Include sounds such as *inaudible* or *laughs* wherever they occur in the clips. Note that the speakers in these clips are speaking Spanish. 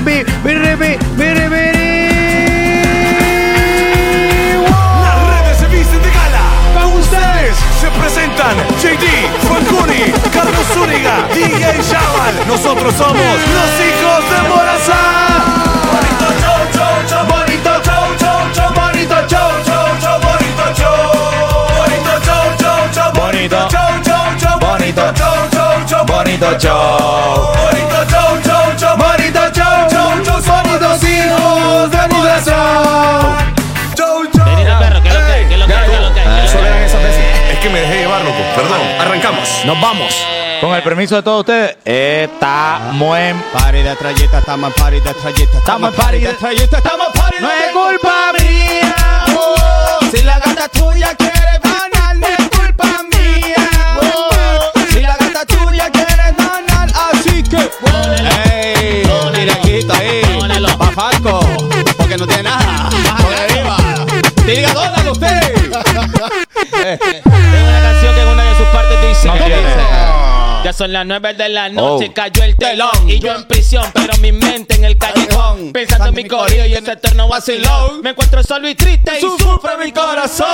biribi, biribi, biribiri. Las redes se visten de gala. Con ustedes, Se presentan JD, Fancuni, Carlos Zúñiga, DJ Chaval. Nosotros somos los hijos de Morazán. Bonito show, show, show, bonito show, show, show, bonito show, show, show, bonito show. Bonito show, show, show, bonito show, show, show, bonito show, show, show, bonito show. Bonito show, show, Nos vamos. Con el permiso de todos ustedes, estamos en Party de trayeta, estamos en party de trayeta, Estamos en party de trayeta, estamos en party No es culpa mía. Si la gata tuya quiere ganar, no es culpa mía. Si la gata tuya quiere ganar, así que. ¡Ey! Directito ahí. Pa' Falco, porque no tiene nada. Por arriba. Diga dónde usted. *laughs* Ya son las 9 de la noche, Oh. cayó el telón y yo en prisión, pero mi mente en el callejón, pensando en mi corrido y ese eterno vacilón. Me encuentro solo y triste y sufre mi corazón.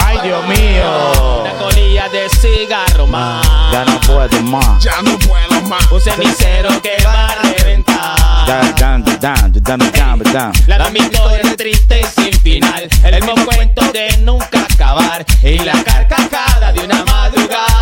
Ay, Dios mío. Una colilla de cigarro más, Ya no puedo más. Ya no puedo más. un cenicero que va a reventar. Down, down, down, down, down, down. La de mi historia es triste y sin final. El mismo cuento de nunca acabar. Y la carcajada de una madrugada.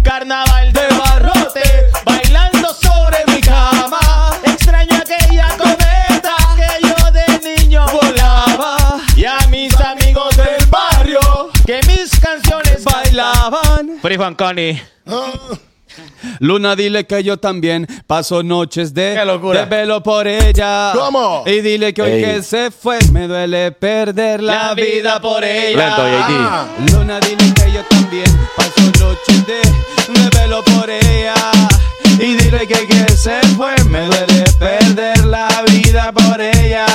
Un carnaval de barrote. Bailando sobre mi cama. Extraño aquella cometa que yo de niño volaba. Y a mis amigos del barrio. Que mis canciones Bailaban. Free Juan Connie. Luna, dile que yo también paso noches de Qué locura. de velo por ella. ¿Cómo? Y dile que hoy Ey. que se fue me duele perder la, La vida por ella. Lento, JD. Luna, dile que yo también paso noches de, de velo por ella. Y dile que que se fue, me duele perder la vida por ella.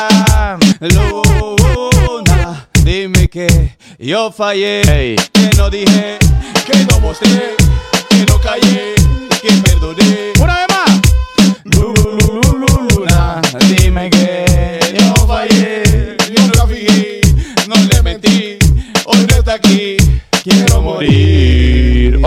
Luna, dime que yo fallé, que no dije, que no mostré, que no callé, que perdoné. Una vez más. Luna, Dime que yo fallé, nunca fijé, no le mentí, hoy no está aquí.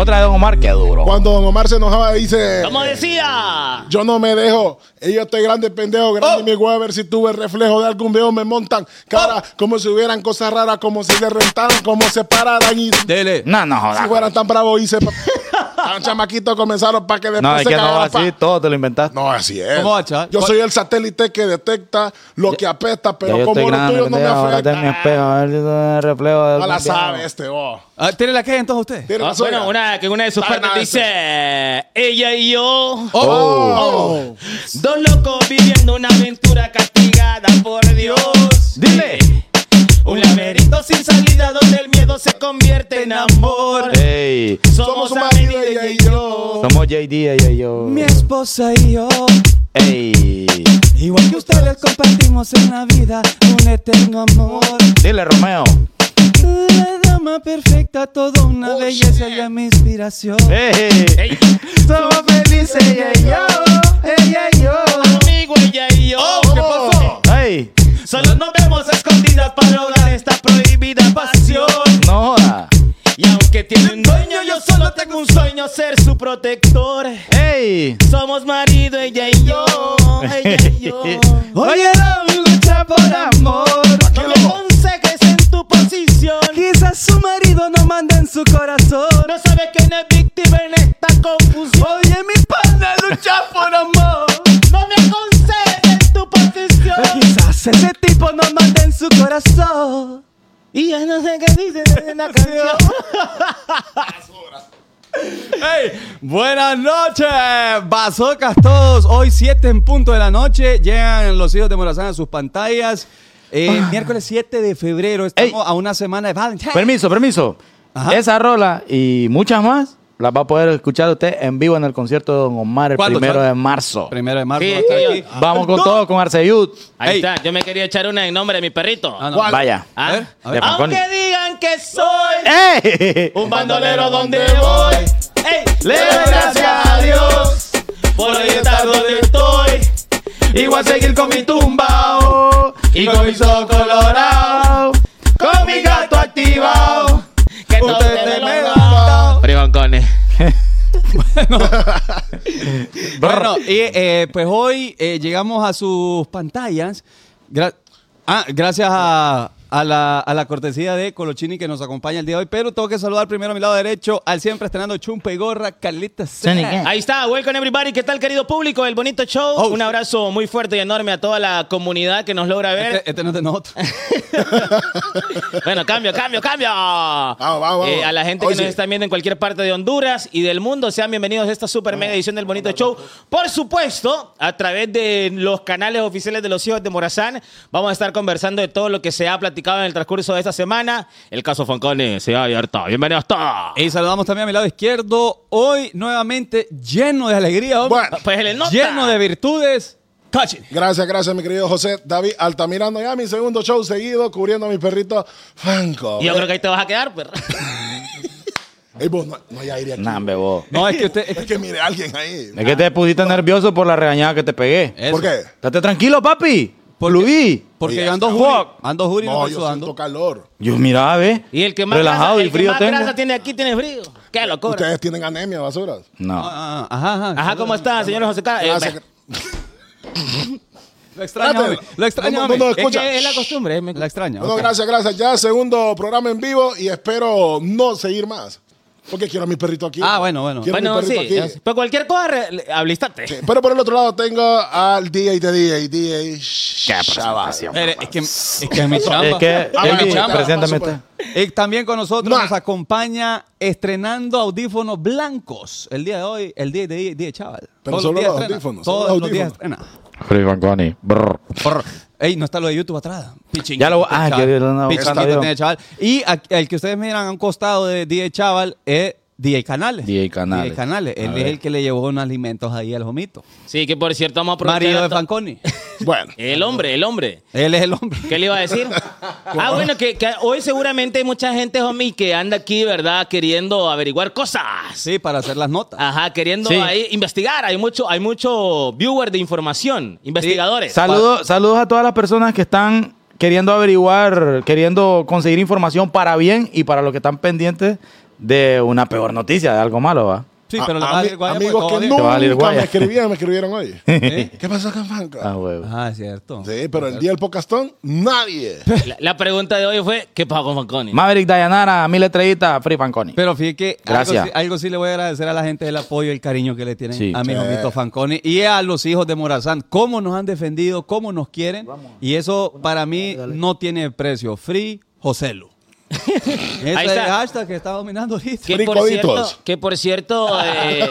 Otra de Don Omar, que duro. Cuando Don Omar se enojaba dice, Como decía. yo no me dejo, yo estoy grande pendejo, grande Oh. mi huevo, a ver si tuve el reflejo de algún viejo, me montan cara, como si hubieran cosas raras, como si le rentaran, como se pararan y Dele. No, no, si jodas. fueran tan bravos se... *laughs* Tan chamaquitos comenzaron para que después No, es se que no así, todo te lo inventaste. No, así es. ¿Cómo va, chaval? Yo soy el satélite que detecta lo que apesta, pero yo como estoy lo grande, tuyo no me pendejo, ahora tengo mi afecta. espejo, a ver si reflejo de No la sabe este, vos. Ah, ¿Tiene la que entonces usted? Tiene Ah, bueno, una, que una de sus partes nada dice: Ella y yo. Oh. Dos locos viviendo una aventura castigada por Dios. Dile. Un laberinto sin salida donde el miedo se convierte en amor. Ey, Somos un marido, ella y yo. somos JD, ella y yo. Mi esposa y yo. Ey, Igual que ustedes compartimos en la vida un eterno amor. dile Romeo. La dama perfecta, toda una Oh, belleza shit. y mi inspiración. Somos felices ella y yo, ella y yo. amigo, ella y yo. Oh, ¿Qué pasó? ey, Solo nos vemos escondidas para lograr esta prohibida pasión. no joda. Y aunque tiene un dueño, yo solo tengo un sueño, ser su protector. Ey, Somos marido, ella y yo, ella y yo. *laughs* Oye, no lucha por amor. No su marido no manda en su corazón. No sabe quién es víctima en esta confusión. Oye, mi pana lucha por amor. No me aconsejes en tu posición. Quizás ese tipo no manda en su corazón. Y ya no sé qué dice en la *laughs* canción. Hey, buenas noches, bazocas todos. Hoy 7 en punto de la noche llegan los hijos de Morazán a sus pantallas. Eh, Miércoles 7 de febrero, estamos Ey. a una semana de Valentine's. permiso, permiso. Ajá. Esa rola y muchas más las va a poder escuchar usted en vivo en el concierto de Don Omar el ¿Cuándo, primero Chaval? de marzo. Primero de marzo. Sí, va a yo-. Vamos con todo, con Arceyud. Ahí Ey. está. Yo me quería echar una en nombre de mi perrito. Ah, no. ¿Cuál? Vaya. ¿Ah? A ver, a ver. De Fanconi. Aunque digan que soy un bandolero donde voy, ey, le doy gracias a Dios por hoy estar donde estoy. Igual seguir con mi tumbao y con mis ojos colorados, con mi gato activado. Que todo Usted te me da. *laughs* *laughs* Bueno, y eh, pues hoy eh, llegamos a sus pantallas. Gra- ah, gracias a, a la, a la cortesía de Colochini que nos acompaña el día de hoy. Pero tengo que saludar primero a mi lado derecho al siempre estrenando chumpa y gorra, Carlita. Ahí está, welcome everybody. ¿Qué tal, querido público? El bonito show. Oh. Un abrazo muy fuerte y enorme a toda la comunidad que nos logra ver. Este, este no es de nosotros. *laughs* Bueno, cambio, cambio, cambio. vamos, vamos. Eh, a la gente que Oye. nos está viendo en cualquier parte de Honduras y del mundo, sean bienvenidos a esta super mega edición del Bonito Show. Por supuesto, a través de los canales oficiales de los hijos de Morazán, vamos a estar conversando de todo lo que se ha platicado en el transcurso de esta semana. El caso Fancone se ha abierto. Bienvenidos todos. Y saludamos también a mi lado izquierdo. Hoy nuevamente lleno de alegría. hombre. Bueno. Pues el nota. lleno de virtudes. Cachini. Gracias, gracias, mi querido José David Altamirano. Ya mi segundo show seguido cubriendo a mi perrito Franco. Y yo creo que ahí te vas a quedar, perro. *laughs* Ey, vos, no, no hay aire aquí. Nah, vos. No, es que usted. es Es que mire alguien ahí. Es que te pusiste nervioso por la regañada que te pegué. Eso. ¿Por qué? Estate tranquilo, papi. Por Luis. Porque Oye, yo ando jury. Ando jury, no, No, yo sudando. siento calor. Yo miraba, ve. Y el que más, Relajado grasa, y el que frío más tengo. grasa tiene aquí tiene frío. Qué locura. Ustedes tienen anemia, basuras. No. Ah, ah, ajá, ajá. Ajá, ¿cómo está, señor José Carlos? Eh. Lo hombre. Lo extraña, No, no, no, es escucha. que es la costumbre. es mi- La extraña. Bueno, ok. gracias, gracias. Ya segundo programa en vivo y espero no seguir más. Porque quiero a mi perrito aquí. Ah, bueno, bueno. Quiero a Bueno, mi sí. aquí. Pero cualquier cosa, re- habilitate. Sí, Pero por el otro lado tengo al DJ de DJ, DJ Chaval. Espere, es que es que es mi chamba. Es que, Ah, bueno, preséntame paso. Y también con nosotros Nah. nos acompaña estrenando audífonos blancos. El día de hoy, el día de día Chaval. Pero Todos solo días los estrena. audífonos, Todos los los días audífonos. estrena. Free Fanconi. Brr. Por- Ey, no está lo de YouTube atrás. Pichín. Ya lo- ah, Chaval. que ando Pichín Chaval. Y el que ustedes miran a un costado de DJ Chaval es DJ Canales. DJ Canales. DJ Canales. Él ver. es el que le llevó unos alimentos ahí al jomito. Sí, que por cierto, vamos a aprovechar. Marido de Fanconi. *laughs* Bueno, El hombre, el hombre. Él es el hombre. ¿Qué le iba a decir? *laughs* ah, bueno, que, que hoy seguramente hay mucha gente, homie, que anda aquí, ¿verdad? Queriendo averiguar cosas. Sí, para hacer las notas. Ajá, queriendo Sí. ahí investigar. Hay mucho, hay mucho viewer de información, investigadores. Saludos, saludos a todas las personas que están queriendo averiguar, queriendo conseguir información para bien y para los que están pendientes de una peor noticia, de algo malo, ¿va? Sí, pero a guaya amigos todo que nunca me escribían, me escribieron hoy. *laughs* ¿Eh? ¿Qué pasó con Franco? Ah, huevo. Ah, es cierto. Sí, pero el día del podcastón, nadie. *laughs* La, la pregunta de hoy fue, ¿qué pasó con Fanconi? Maverick Dayanara, mil estrellitas, Free Fanconi. Pero fíjate que algo Gracias. sí, algo sí le voy a agradecer a la gente el apoyo y el cariño que le tienen Sí. a mi Sí. Fanconi y a los hijos de Morazán. Cómo nos han defendido, cómo nos quieren. Y eso para mí no tiene precio. Free Joselu. Ese Ahí es el está. hashtag que está dominando ahorita. Que por Fricoditos. cierto, que por cierto eh,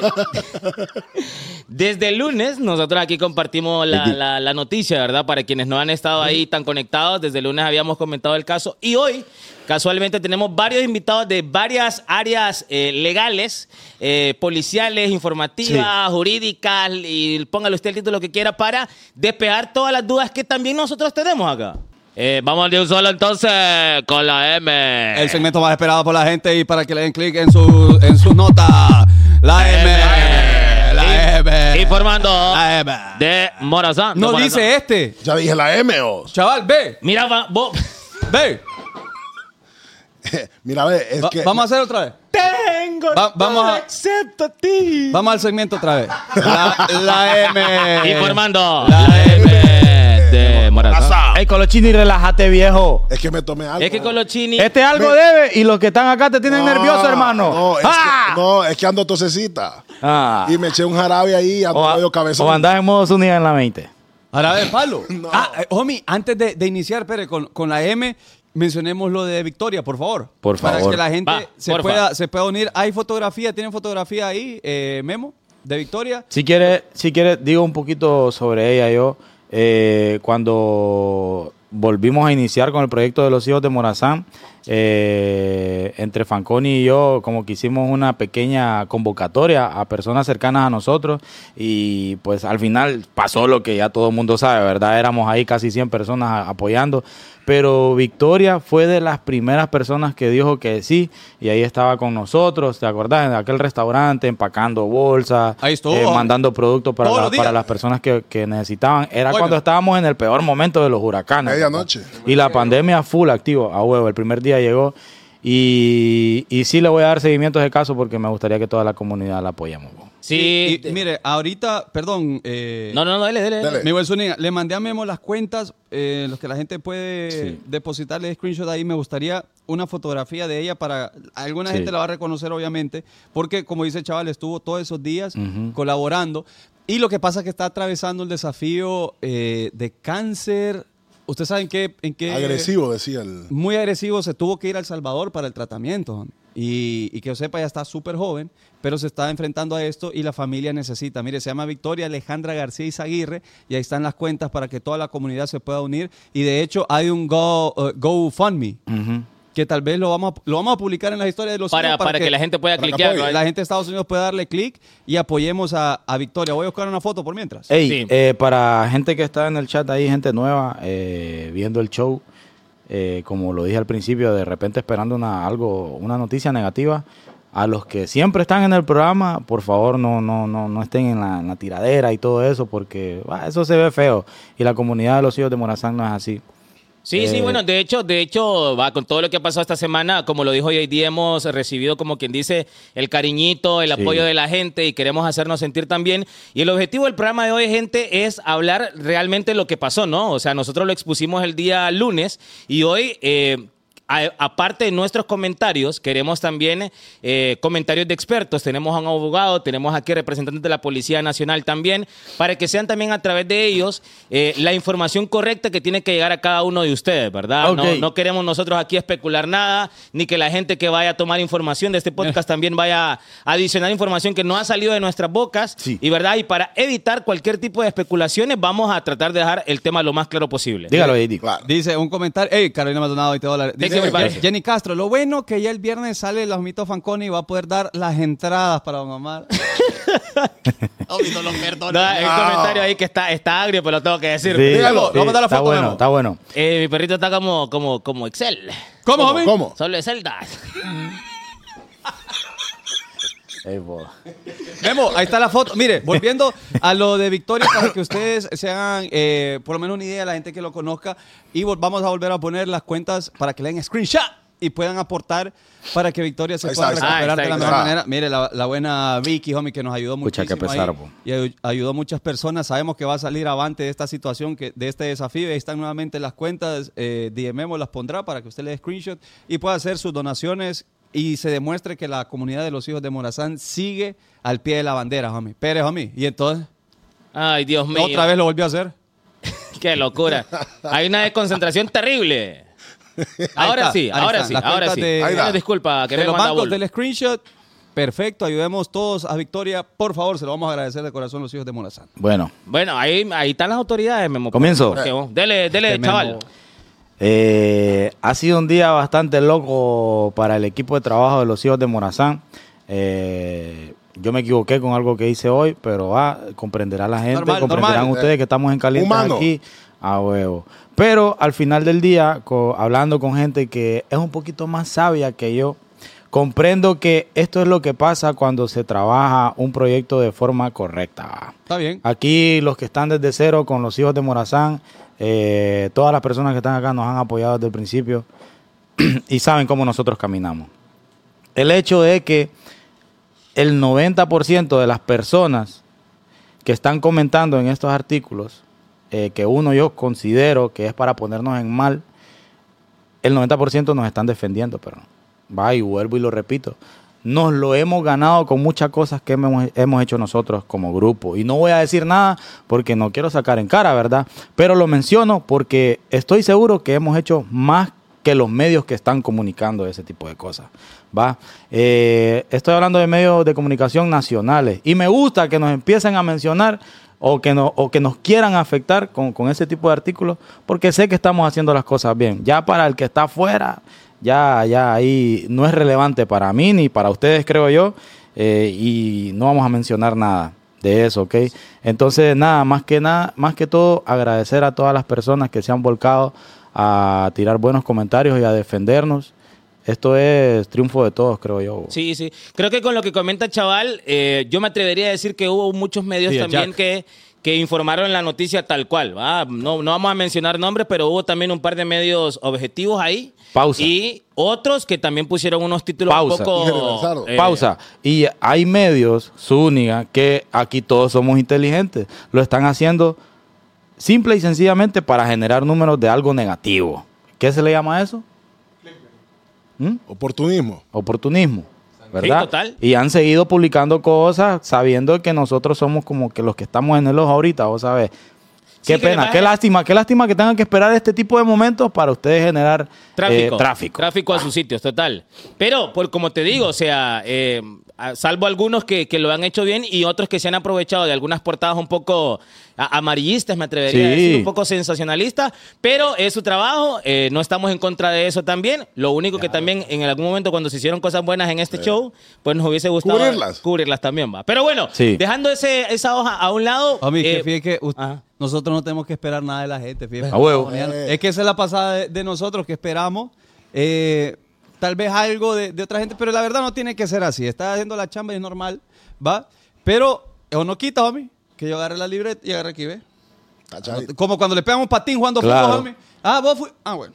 *laughs* desde el lunes nosotros aquí compartimos la, la- la noticia, ¿verdad? Para quienes no han estado ahí tan conectados, desde el lunes habíamos comentado el caso y hoy casualmente tenemos varios invitados de varias áreas eh, legales, eh, policiales, informativas, jurídicas y póngale usted el título que quiera para despejar todas las dudas que también nosotros tenemos acá. Eh, vamos de un solo entonces con la M. El segmento más esperado por la gente y para que le den clic en su, en sus notas. La M. La M. Informando La M. de Morazán. No Morazán. dice este. Ya dije la M, o. Chaval, ve. Mira, va- vos. Ve. *laughs* Mira, ve, es Va- que. vamos a hacer otra vez. Tengo Va- vamos a- excepto a ti. Vamos al segmento otra vez. La, la *laughs* M. Informando La la M de Morazán. Ey, Colochini, relájate, viejo. Es que me tomé algo. Es que con los chinis. Este algo Me- debe y los que están acá te tienen No, nervioso, hermano. No, es ¡Ah! que, no, es que ando tosecita. Ah. Y me eché un jarabe ahí y ando O, medio cabezón. o andás en modo Zúñiga en la 20. Ahora de palo. *laughs* Ah, eh, homie, antes de, de iniciar, Pere, con, con la M, mencionemos lo de Victoria, por favor. Por Para favor. que la gente Va, se, pueda, se pueda unir. ¿Hay fotografía? ¿Tienen fotografía ahí, eh, Memo, de Victoria? Si quiere, si quiere, digo un poquito sobre ella yo. Eh, cuando volvimos a iniciar con el proyecto de los hijos de Morazán, eh, entre Fanconi y yo como que hicimos una pequeña convocatoria a personas cercanas a nosotros y pues al final pasó lo que ya todo el mundo sabe, ¿verdad? Éramos ahí casi 100 personas apoyando, pero Victoria fue de las primeras personas que dijo que sí y ahí estaba con nosotros, ¿te acordás? En aquel restaurante empacando bolsas, Ahí estuvo. eh, mandando productos para, la- para las personas que, que necesitaban. Era cuando estábamos en el peor momento de los huracanes. Medianoche. Y la pandemia full activo, a huevo. El primer día llegó. Y, y sí le voy a dar seguimiento a ese caso porque me gustaría que toda la comunidad la apoyemos. Sí. Y, mire, ahorita, perdón. eh, No, no, no, dale, dale. Dale. Mi buen Zúñiga, le mandé a Memo las cuentas, eh, los que la gente puede Sí. depositarle screenshot ahí. Me gustaría una fotografía de ella para. Alguna Sí. gente la va a reconocer, obviamente, porque, como dice el chaval, estuvo todos esos días colaborando. Y lo que pasa es que está atravesando el desafío eh, de cáncer. ¿Ustedes saben qué, en qué. Agresivo, decía el. Muy agresivo, se tuvo que ir a El Salvador para el tratamiento. Y, y que yo sepa, ya está súper joven, pero se está enfrentando a esto y la familia necesita. Mire, se llama Victoria Alejandra García Izaguirre y ahí están las cuentas para que toda la comunidad se pueda unir. Y de hecho, hay un Go, uh, GoFundMe Ujú. que tal vez lo vamos a, lo vamos a publicar en las historias de los Para, hijos para, que, la gente pueda para que cliquear. apoye. la gente de Estados Unidos pueda darle clic y apoyemos a, a Victoria. Voy a buscar una foto por mientras. Ey, Sí. eh, para gente que está en el chat ahí, gente nueva, eh, viendo el show, eh, como lo dije al principio, de repente esperando una, algo, una noticia negativa, a los que siempre están en el programa, por favor no, no, no, no estén en la, tiradera y todo eso, porque ah, eso se ve feo. Y la comunidad de los hijos de Morazán no es así. Sí, sí, Eh, bueno, de hecho, de hecho, va con todo lo que ha pasado esta semana, como lo dijo JD, hemos recibido como quien dice el cariñito, el Sí. apoyo de la gente y queremos hacernos sentir también. Y el objetivo del programa de hoy, gente, es hablar realmente lo que pasó, ¿no? O sea, nosotros lo expusimos el día lunes y hoy eh, a- aparte de nuestros comentarios, queremos también eh, comentarios de expertos. Tenemos a un abogado, tenemos aquí representantes de la Policía Nacional también, para que sean también a través de ellos eh, la información correcta que tiene que llegar a cada uno de ustedes, ¿verdad? No, queremos nosotros aquí especular nada, ni que la gente que vaya a tomar información de este podcast *laughs* también vaya a adicionar información que no ha salido de nuestras bocas. Sí. Y verdad, y para evitar cualquier tipo de especulaciones, vamos a tratar de dejar el tema lo más claro posible. Dígalo. Claro. Dice un comentario. Hey, Carolina Maldonado, 20 dólares. Thank Dice Jenny Castro, lo bueno que ya el viernes sale el Osmito Fanconi y va a poder dar las entradas para *laughs* Don Omar. No, perdona. hay un comentario ahí que está, está agrio, pero lo tengo que decir. Sí, Dígalo, sí, vamos a dar la está foto, bueno, está bueno. Eh, mi perrito está como, como, como Excel. ¿Cómo, ¿Cómo? ¿Cómo? Solo de celdas. *laughs* Memo, ahí está la foto. Mire, volviendo a lo de Victoria para que ustedes se hagan eh, por lo menos una idea, la gente que lo conozca. Y vamos a volver a poner las cuentas para que le den screenshot y puedan aportar para que Victoria se Ahí pueda está, ahí está. recuperar Ah, de la mejor está. manera. Mire, la, la buena Vicky, homie, que nos ayudó po. y ay- ayudó a muchas personas. Sabemos que va a salir avante de esta situación, que, de este desafío. Ahí están nuevamente las cuentas. Eh, DMemo las pondrá para que usted le dé screenshot y pueda hacer sus donaciones y se demuestre que la comunidad de los hijos de Morazán sigue al pie de la bandera, homie. Pérez, homie. Y entonces, Ay, Dios mío. otra vez lo volvió a hacer. *laughs* Qué locura. Hay una desconcentración terrible. Ahora está, sí, ahora está, sí, ahora sí. de- Ahí Una está. disculpa, que de me los bancos del screenshot, perfecto. Ayudemos todos a Victoria. Por favor, se lo vamos a agradecer de corazón los hijos de Morazán. Bueno, Bueno, ahí, ahí están las autoridades, Memo. Comienzo. Porque, oh, Dele, dele, Este chaval. Memo. Eh, ha sido un día bastante loco para el equipo de trabajo de los hijos de Morazán. Eh, yo me equivoqué con algo que hice hoy, pero ah, comprenderá la gente, Normal, comprenderán normal. ustedes que estamos en caliente Humano. aquí a huevo. Pero al final del día, co- hablando con gente que es un poquito más sabia que yo, comprendo que esto es lo que pasa cuando se trabaja un proyecto de forma correcta. Está bien. Aquí los que están desde cero con los hijos de Morazán, eh, todas las personas que están acá nos han apoyado desde el principio *clears throat* y saben cómo nosotros caminamos. El hecho de que el 90% de las personas que están comentando en estos artículos, eh, que uno yo considero que es para ponernos en mal, el 90% nos están defendiendo, pero va y vuelvo y lo repito. Nos lo hemos ganado con muchas cosas que hemos, hemos hecho nosotros como grupo. Y no voy a decir nada porque no quiero sacar en cara, ¿verdad? Pero lo menciono porque estoy seguro que hemos hecho más que los medios que están comunicando ese tipo de cosas. ¿va? Eh, estoy hablando de medios de comunicación nacionales y me gusta que nos empiecen a mencionar o que, no, o que nos quieran afectar con, con ese tipo de artículos porque sé que estamos haciendo las cosas bien. Ya para el que está afuera, ya, ya ahí no es relevante para mí ni para ustedes, creo yo, eh, y no vamos a mencionar nada de eso, ¿ok? Entonces, nada, más que nada, más que todo, agradecer a todas las personas que se han volcado a tirar buenos comentarios y a defendernos. Esto es triunfo de todos, creo yo. Sí, sí. Creo que con lo que comenta Chaval, eh, yo me atrevería a decir que hubo muchos medios Sí, también Jack. que, que informaron la noticia tal cual. No, no vamos a mencionar nombres, pero hubo también un par de medios objetivos ahí. Pausa. Y otros que también pusieron unos títulos Pausa. un poco... Eh, Pausa. Y hay medios, Zúñiga, que aquí todos somos inteligentes. Lo están haciendo simple y sencillamente para generar números de algo negativo. ¿Qué se le llama eso? ¿Mm? Oportunismo. Oportunismo. ¿Verdad? total. Y han seguido publicando cosas sabiendo que nosotros somos como que los que estamos en el ojo ahorita, vos sabés. Qué Sí, pena, qué lástima, qué lástima que tengan que esperar este tipo de momentos para ustedes generar Tráfico, eh, tráfico. Tráfico a sus sitios, total. Pero, por como te digo, o sea, eh, salvo algunos que, que lo han hecho bien y otros que se han aprovechado de algunas portadas un poco a- amarillistas, me atrevería a decir, un poco sensacionalistas, pero es su trabajo, eh, no estamos en contra de eso también. Lo único que también en algún momento cuando se hicieron cosas buenas en este show, pues nos hubiese gustado Cubrirlas. cubrirlas también, va. Pero bueno, Sí. dejando ese, esa hoja a un lado... Homie, que eh, fíjate que nosotros no tenemos que esperar nada de la gente. fíjate. A huevo. Es que esa es la pasada de, de nosotros que esperamos. eh, tal vez algo de, de otra gente, pero la verdad no tiene que ser así. Está haciendo la chamba y es normal, ¿va? Pero, o no quita, homie, que yo agarre la libreta y agarre aquí, ¿ve? Tachadito. Como cuando le pegamos un patín jugando Claro. fútbol, homie. Ah, vos fui. Ah, bueno.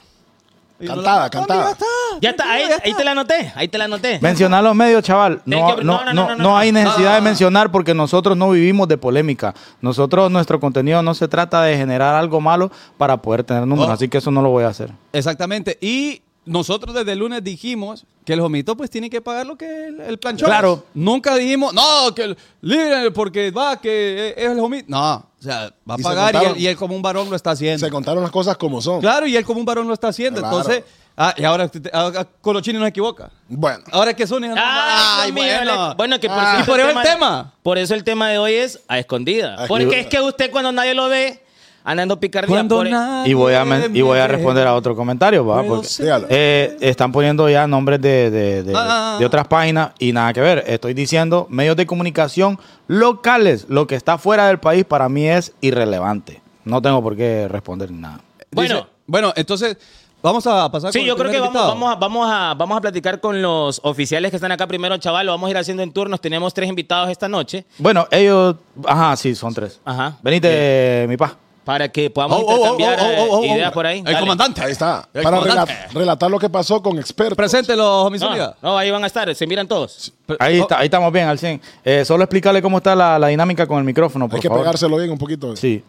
Cantada, cantada. Ya está. Ya está, ahí, ahí te la anoté, ahí te la anoté. Mencionar los medios, chaval. No, no, No, no, no, no, no, no no. hay necesidad Ah. de mencionar porque nosotros no vivimos de polémica. Nosotros, nuestro contenido no se trata de generar algo malo para poder tener números. Oh. Así que eso no lo voy a hacer. Exactamente. Y nosotros desde el lunes dijimos que el jomito pues tiene que pagar lo que el, el planchón. Claro. Nunca dijimos, no, que el libre porque va, que es el jomito. No, o sea, va a Y se pagar y contaron. él, y él como un varón lo está haciendo. Se contaron las cosas como son. Claro, y él como un varón lo está haciendo. Claro. Entonces, ah, y ahora, ahora Colochini no se equivoca. Bueno. Ahora que Sony... Ay, Ay, Dios mío, bueno. que por, Ah. cierto, Y por eso el tema. Por eso el tema de hoy es a escondida. Porque es que usted cuando nadie lo ve, andando picardía. Cuando por- nadie Y voy a, y voy a responder a otro comentario, ¿va? Porque, eh, están poniendo ya nombres de, de- de- Ah. de otras páginas y nada que ver. Estoy diciendo medios de comunicación locales. Lo que está fuera del país para mí es irrelevante. No tengo por qué responder nada. Bueno. Dice- bueno, entonces, vamos a pasar Sí, con yo el creo que vamos, a, vamos, a, vamos a platicar con los oficiales que están acá primero, chaval. Lo vamos a ir haciendo en turnos. Tenemos tres invitados esta noche. Bueno, ellos... Ajá, sí, son tres. Ajá. Venite, mi pa. Para que podamos Oh, oh, oh, intercambiar oh, oh, eh, oh, oh. ideas por ahí. El Dale. comandante. Ahí está. El Para comandante. rela- relatar lo que pasó con expertos. Preséntelo, homie No, no, ahí van a estar. Se miran todos. Ahí, Oh, está, ahí estamos bien, al 100. Eh, solo explicarle cómo está la, la dinámica con el micrófono, por Hay que favor. pegárselo bien un poquito. Sí.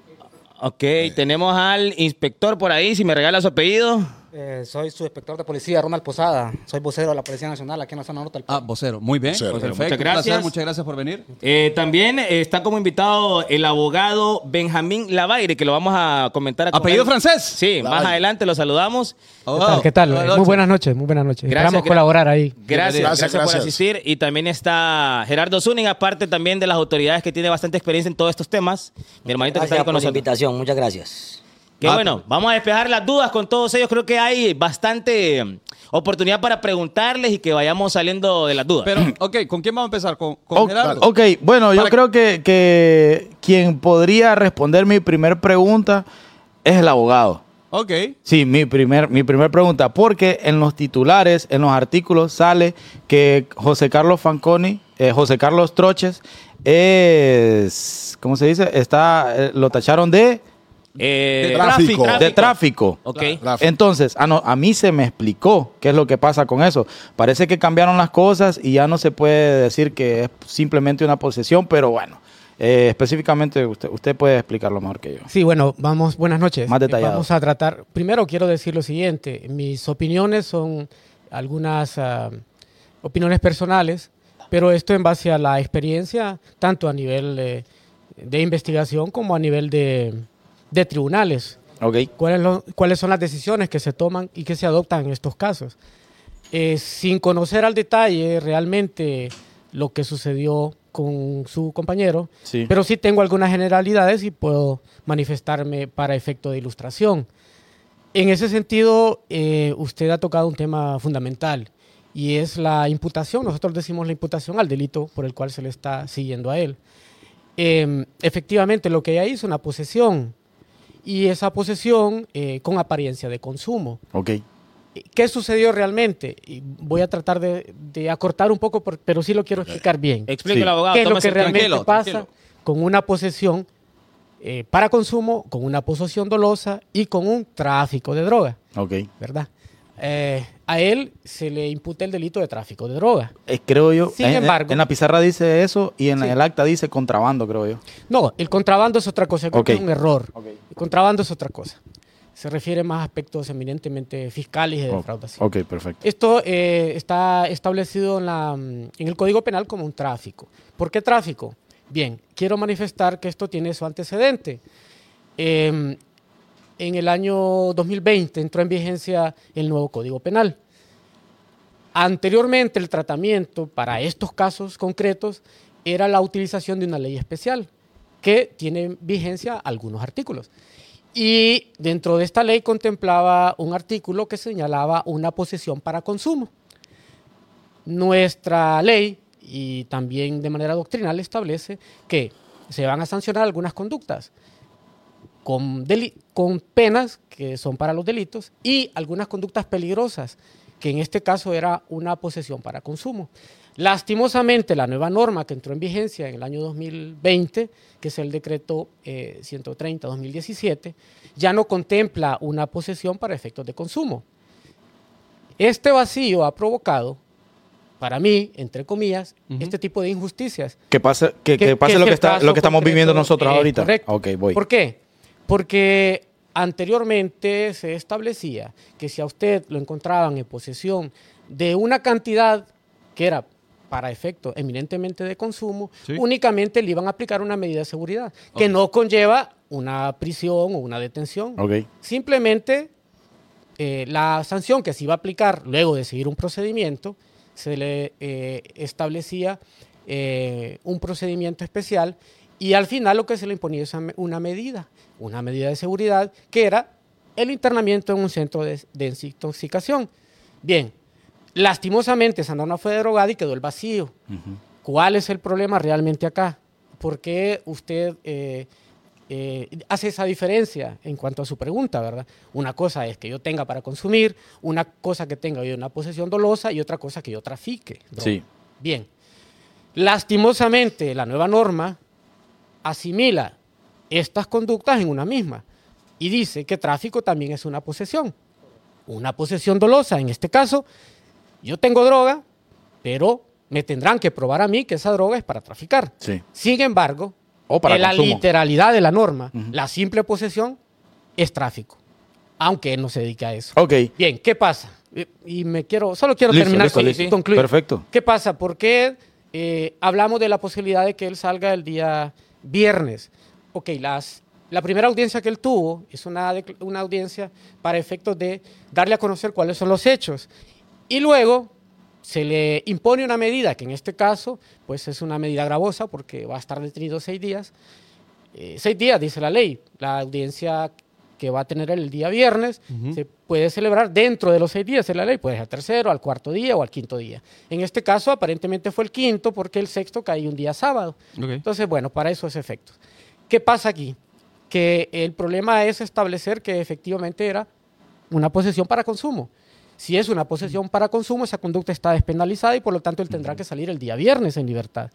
Ok, tenemos al inspector por ahí. Si me regala su apellido. Eh, soy su inspector de policía, Ronald Posada. Soy vocero de la Policía Nacional aquí en la zona norte del Ah, vocero. Muy bien. Vocero. Perfecto. Muchas Un placer, gracias. Muchas gracias por venir. Eh, también eh, está como invitado el abogado Benjamín Lavaire, que lo vamos a comentar. con ¿Apellido él. francés? Sí, más adelante lo saludamos. ¿Qué tal? ¿Qué tal? Muy buenas noches, muy buenas noches. Gracias, Esperamos gra- colaborar ahí. Gracias, gracias, Gracias, por gracias. asistir. Y también está Gerardo Zúñiga, aparte también de las autoridades que tiene bastante experiencia en todos estos temas. Mi hermanito que está Gracias ahí con por la nosotros. invitación, muchas gracias. Qué Ah, bueno, vamos a despejar las dudas con todos ellos. Creo que hay bastante mm, oportunidad para preguntarles y que vayamos saliendo de las dudas. Pero, *clears throat* ok, ¿con quién vamos a empezar? ¿Con, Gerardo? ok, bueno, yo creo que, que quien podría responder mi primer pregunta es el abogado. Ok. Sí, mi primer, mi primer pregunta, porque en los titulares, en los artículos sale que José Carlos Fanconi, eh, José Carlos Troches es, ¿cómo se dice? Está, eh, lo tacharon de, Eh, de tráfico. de tráfico. Ok. Tráfico. Entonces, ah, no, a mí se me explicó qué es lo que pasa con eso. Parece que cambiaron las cosas y ya no se puede decir que es simplemente una posesión, pero bueno, eh, específicamente usted, usted puede explicarlo mejor que yo. Sí, bueno, vamos, buenas noches. Más Eh, detallado. Vamos a tratar, primero quiero decir lo siguiente, mis opiniones son algunas ah, opiniones personales, pero esto en base a la experiencia, tanto a nivel eh, de investigación como a nivel de, de tribunales. Ok. ¿Cuáles, lo- ¿Cuáles son las decisiones que se toman y que se adoptan en estos casos? Eh, sin conocer al detalle realmente lo que sucedió con su compañero, Sí. pero sí tengo algunas generalidades y puedo manifestarme para efecto de ilustración. En ese sentido, eh, usted ha tocado un tema fundamental y es la imputación. Nosotros decimos la imputación al delito por el cual se le está siguiendo a él. Eh, efectivamente, lo que hay es una posesión y esa posesión eh, con apariencia de consumo. Ok. ¿Qué sucedió realmente? Y voy a tratar de, de acortar un poco, por- pero sí lo quiero explicar bien. Explíquelo, Sí. abogado. ¿Qué es lo que realmente tranquilo, pasa tranquilo. con una posesión eh, para consumo, con una posesión dolosa y con un tráfico de droga? Ok. ¿Verdad? Eh, a él se le imputa el delito de tráfico de droga. Eh, creo yo. Sin en, embargo- en la pizarra dice eso y en Sí. el acta dice contrabando, creo yo. No, el contrabando es otra cosa, creo Ok. que es un error. El contrabando es otra cosa. Se refiere más a aspectos eminentemente fiscales y de Oh, defraudación. ok, perfecto. Esto eh, está establecido en, la, mm, en el Código Penal como un tráfico. ¿Por qué tráfico? Bien, quiero manifestar que esto tiene su antecedente. En el año 2020 entró en vigencia el nuevo Código Penal. Anteriormente el tratamiento para estos casos concretos era la utilización de una ley especial que tiene vigencia algunos artículos. Y dentro de esta ley contemplaba un artículo que señalaba una posesión para consumo. Nuestra ley, y también de manera doctrinal, establece que se van a sancionar algunas conductas con, deli- con penas que son para los delitos y algunas conductas peligrosas, que en este caso era una posesión para consumo. Lastimosamente, la nueva norma que entró en vigencia en el año 2020, que es el decreto eh, 130-2017, ya no contempla una posesión para efectos de consumo. Este vacío ha provocado, para mí, entre comillas, este tipo de injusticias. Que pase, que, que Que- pase que lo que, está, lo que estamos viviendo nosotros eh, ahorita. correcto. Ok, voy. ¿Por qué? Porque anteriormente se establecía que si a usted lo encontraban en posesión de una cantidad que era para efecto eminentemente de consumo, Sí. únicamente le iban a aplicar una medida de seguridad, que no conlleva una prisión o una detención. Simplemente eh, la sanción que se iba a aplicar luego de seguir un procedimiento, se le eh, establecía eh, un procedimiento especial y al final lo que se le imponía es una me- una medida, una medida de seguridad que era el internamiento en un centro de desintoxicación. Bien, lastimosamente esa norma fue derogada y quedó el vacío. ¿Cuál es el problema realmente acá? ¿Por qué usted eh, eh, hace esa diferencia en cuanto a su pregunta, verdad? Una cosa es que yo tenga para consumir, una cosa que tenga yo una posesión dolosa y otra cosa que yo trafique. Sí. Bien. Lastimosamente, la nueva norma asimila estas conductas en una misma y dice que tráfico también es una posesión. Una posesión dolosa, en este caso, yo tengo droga, pero me tendrán que probar a mí que esa droga es para traficar. Sí. Sin embargo, O para en la consumo. literalidad de la norma, la simple posesión es tráfico, aunque él no se dedica a eso. Ok. Bien, ¿qué pasa? Y me quiero, solo quiero Listo, terminar listo, con listo. concluir. Perfecto. ¿Qué pasa? ¿Por qué eh, hablamos de la posibilidad de que él salga el día viernes? Ok, las, la primera audiencia que él tuvo es una, una audiencia para efectos de darle a conocer cuáles son los hechos. Y luego se le impone una medida, que en este caso pues es una medida gravosa porque va a estar detenido seis días. Eh, seis días, dice la ley. La audiencia que va a tener el día viernes se puede celebrar dentro de los seis días de la ley, puede ser al tercero, al cuarto día o al quinto día. En este caso, aparentemente fue el quinto porque el sexto cae un día sábado. Entonces, bueno, para esos efectos. ¿Qué pasa aquí? Que el problema es establecer que efectivamente era una posesión para consumo. Si es una posesión para consumo, esa conducta está despenalizada y por lo tanto él tendrá que salir el día viernes en libertad.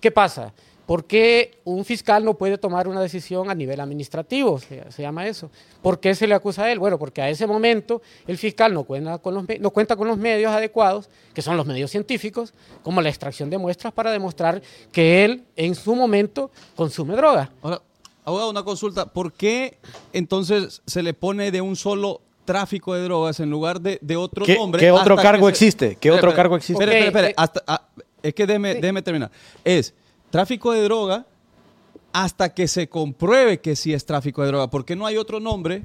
¿Qué pasa? ¿Por qué un fiscal no puede tomar una decisión a nivel administrativo? Se, se llama eso. ¿Por qué se le acusa a él? Bueno, porque a ese momento el fiscal no cuenta, con los, no cuenta con los medios adecuados, que son los medios científicos, como la extracción de muestras para demostrar que él en su momento consume droga. Ahora, abogado, una consulta. ¿Por qué entonces se le pone de un solo tráfico de drogas en lugar de, de otro ¿Qué- nombre? qué otro cargo que se- existe? ¿Qué otro cargo existe? Espere, espere, espere. Ok, eh, Hasta- ah, es que déjeme, déjeme terminar. Es tráfico de droga hasta que se compruebe que sí es tráfico de droga. ¿Por qué no hay otro nombre?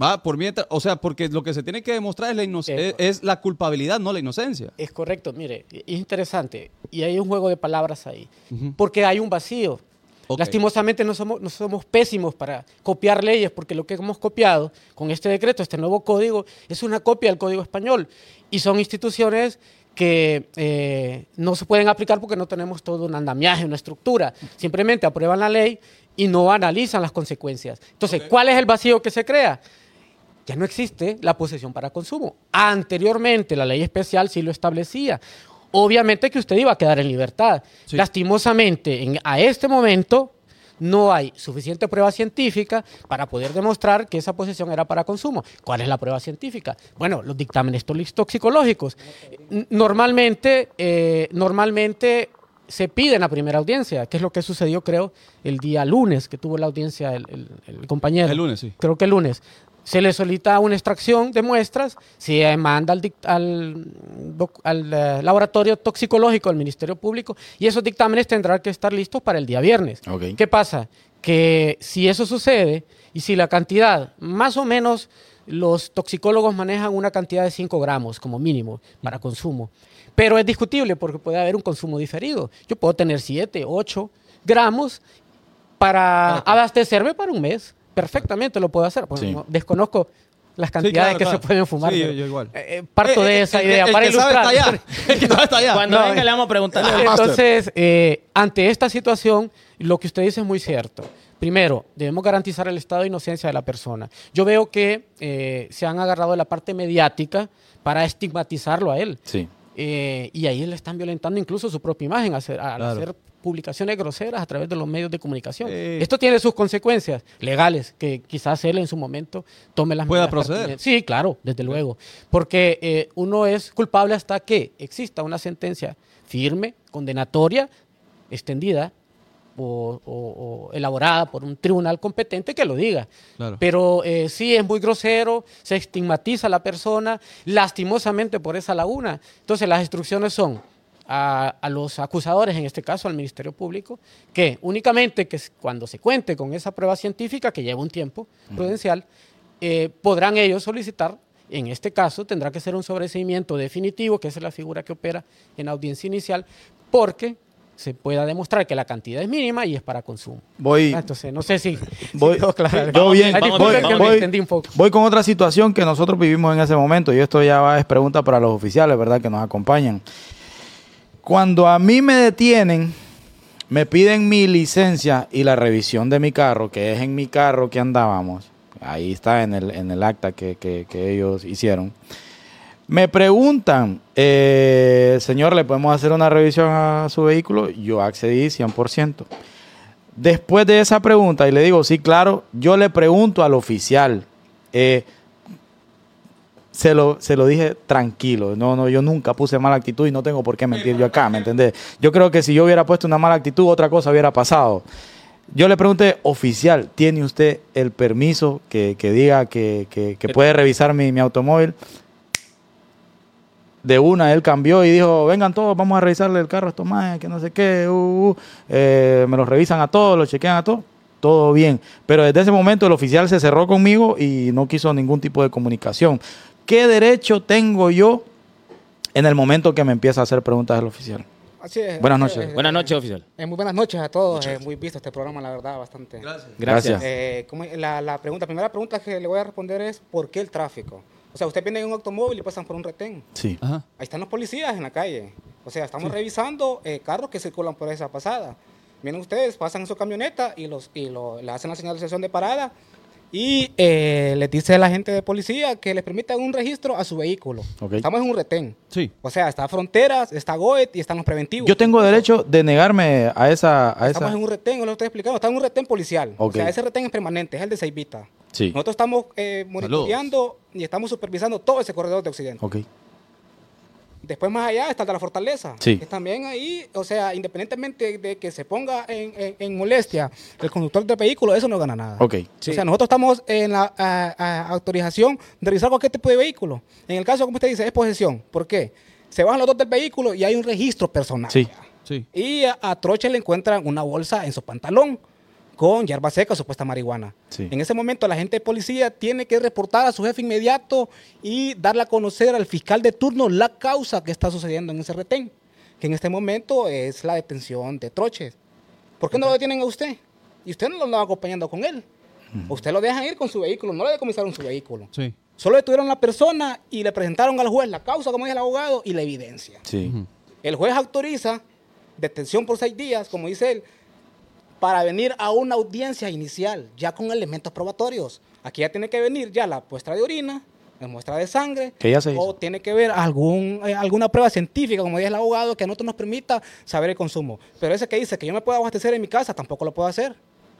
¿Va? Por mientras, o sea, porque lo que se tiene que demostrar es la, inoc- es, es la culpabilidad, no la inocencia. Es correcto, mire, es interesante. Y hay un juego de palabras ahí. Porque hay un vacío. Ok. Lastimosamente no somos, no somos pésimos para copiar leyes, porque lo que hemos copiado con este decreto, este nuevo código, es una copia del código español. Y son instituciones que eh, no se pueden aplicar porque no tenemos todo un andamiaje, una estructura. Simplemente aprueban la ley y no analizan las consecuencias. Entonces, ¿cuál es el vacío que se crea? ya no existe la posesión para consumo. Anteriormente la ley especial sí lo establecía. Obviamente que usted iba a quedar en libertad. Sí. Lastimosamente, en- a este momento no hay suficiente prueba científica para poder demostrar que esa posesión era para consumo. ¿Cuál es la prueba científica? Bueno, los dictámenes tox- toxicológicos. Normalmente, eh, normalmente se pide en la primera audiencia, que es lo que sucedió, creo, el día lunes, que tuvo la audiencia el, el- el compañero. El lunes, sí. Creo que el lunes. Se le solicita una extracción de muestras, se manda al, al, eh, laboratorio toxicológico del Ministerio Público y esos dictámenes tendrán que estar listos para el día viernes. Ok. ¿Qué pasa? Que si eso sucede y si la cantidad, más o menos los toxicólogos manejan una cantidad de 5 gramos como mínimo para consumo, pero es discutible porque puede haber un consumo diferido. Yo puedo tener 7, 8 gramos para abastecerme para un mes. Perfectamente lo puedo hacer. Pues, Sí. no- desconozco las cantidades claro, que claro. se pueden fumar. Sí, yo- yo igual. eh, parto Eh, de eh, esa idea el para que sabe está allá. El que sabe está allá. Cuando No, venga eh. le vamos a preguntar. Entonces, eh, ante esta situación, lo que usted dice es muy cierto. Primero, debemos garantizar el estado de inocencia de la persona. Yo veo que eh, se han agarrado de la parte mediática para estigmatizarlo a él. Sí. Eh, y ahí le están violentando incluso su propia imagen hacer- al Claro. hacer publicaciones groseras a través de los medios de comunicación. Eh. Esto tiene sus consecuencias legales, que quizás él en su momento tome las Pueda proceder. Sí, claro, desde luego. Porque eh, uno es culpable hasta que exista una sentencia firme, condenatoria, extendida o, o- o elaborada por un tribunal competente que lo diga. Claro. Pero eh, sí es muy grosero, se estigmatiza a la persona, lastimosamente por esa laguna. Entonces las instrucciones son a, a los acusadores, en este caso al Ministerio Público, que únicamente que cuando se cuente con esa prueba científica, que lleva un tiempo prudencial, eh, podrán ellos solicitar, en este caso tendrá que ser un sobreseimiento definitivo, que esa es la figura que opera en audiencia inicial, porque se pueda demostrar que la cantidad es mínima y es para consumo. Voy, Ah, Entonces, no sé si... voy, si quedó claro. yo bien, Ay, voy, voy- extendí un poco. voy con otra situación que nosotros vivimos en ese momento y esto ya va, es pregunta para los oficiales, ¿verdad? Que nos acompañan. Cuando a mí me detienen, me piden mi licencia y la revisión de mi carro, que es en mi carro que andábamos, ahí está en el, en el acta que, que- ellos hicieron. Me preguntan, eh, señor, ¿le podemos hacer una revisión a su vehículo? Yo accedí 100%. Después de esa pregunta, y le digo, sí, claro, yo le pregunto al oficial, eh, se, lo, se lo dije tranquilo, no, no, yo nunca puse mala actitud y no tengo por qué mentir yo acá, ¿me entendés? Yo creo que si yo hubiera puesto una mala actitud, otra cosa hubiera pasado. Yo le pregunté, oficial, ¿tiene usted el permiso que, que diga que, que- puede revisar mi, mi automóvil? De una, él cambió y dijo, vengan todos, vamos a revisarle el carro a estos más, que no sé qué, uh, uh". Eh, me los revisan a todos, los chequean a todos, todo bien. Pero desde ese momento el oficial se cerró conmigo y no quiso ningún tipo de comunicación. ¿Qué derecho tengo yo en el momento que me empieza a hacer preguntas el oficial? Así es. Buenas noches. es. Buenas noches, oficial. Eh, muy buenas noches a todos. Eh, muy visto este programa, la verdad, bastante. Gracias. Eh, como la, la pregunta, primera pregunta que le voy a responder es ¿por qué el tráfico? O sea, usted viene en un automóvil y pasan por un retén. Sí. Ajá. Ahí están los policías en la calle. O sea, estamos revisando eh, carros que circulan por esa pasada. Vienen ustedes, pasan en su camioneta y, los, y lo, le hacen la señalización de parada y eh, les dice a la gente de policía que les permitan un registro a su vehículo. Estamos en un retén. Sí. O sea, está Fronteras, está Goet y están los preventivos. Yo tengo derecho de negarme a esa... A Estamos esa... en un retén, lo estoy explicando, está en un retén policial. O sea, ese retén es permanente, es el de Ceibita. Sí. Nosotros estamos eh, monitoreando y estamos supervisando todo ese corredor de Occidente. Ok. Después más allá está el de la fortaleza. Sí. Que también ahí, o sea, independientemente de que se ponga en, en- en molestia el conductor del vehículo, eso no gana nada. Ok. O sea, nosotros estamos en la a- a- autorización de revisar cualquier tipo de vehículo. En el caso, como usted dice, es posesión. ¿Por qué? Se bajan los dos del vehículo y hay un registro personal. Sí. Sí. Y a, a Troche le encuentran una bolsa en su pantalón con hierba seca, supuesta marihuana. Sí. En ese momento la gente de policía tiene que reportar a su jefe inmediato y darle a conocer al fiscal de turno la causa que está sucediendo en ese retén, que en este momento es la detención de Troches. ¿Por qué no lo detienen a usted? Y usted no lo andaba acompañando con él. Usted lo dejan ir con su vehículo, no le decomisaron su vehículo. Sí. Solo detuvieron a la persona y le presentaron al juez la causa, como dice el abogado, y la evidencia. Sí. El juez autoriza detención por seis días, como dice él, para venir a una audiencia inicial, ya con elementos probatorios. Aquí ya tiene que venir ya la muestra de orina, la muestra de sangre, Que ya se hizo. o tiene que ver algún, eh, alguna prueba científica, como dice el abogado, que a nosotros nos permita saber el consumo. Pero ese que dice que yo me puedo abastecer en mi casa, tampoco lo puedo hacer.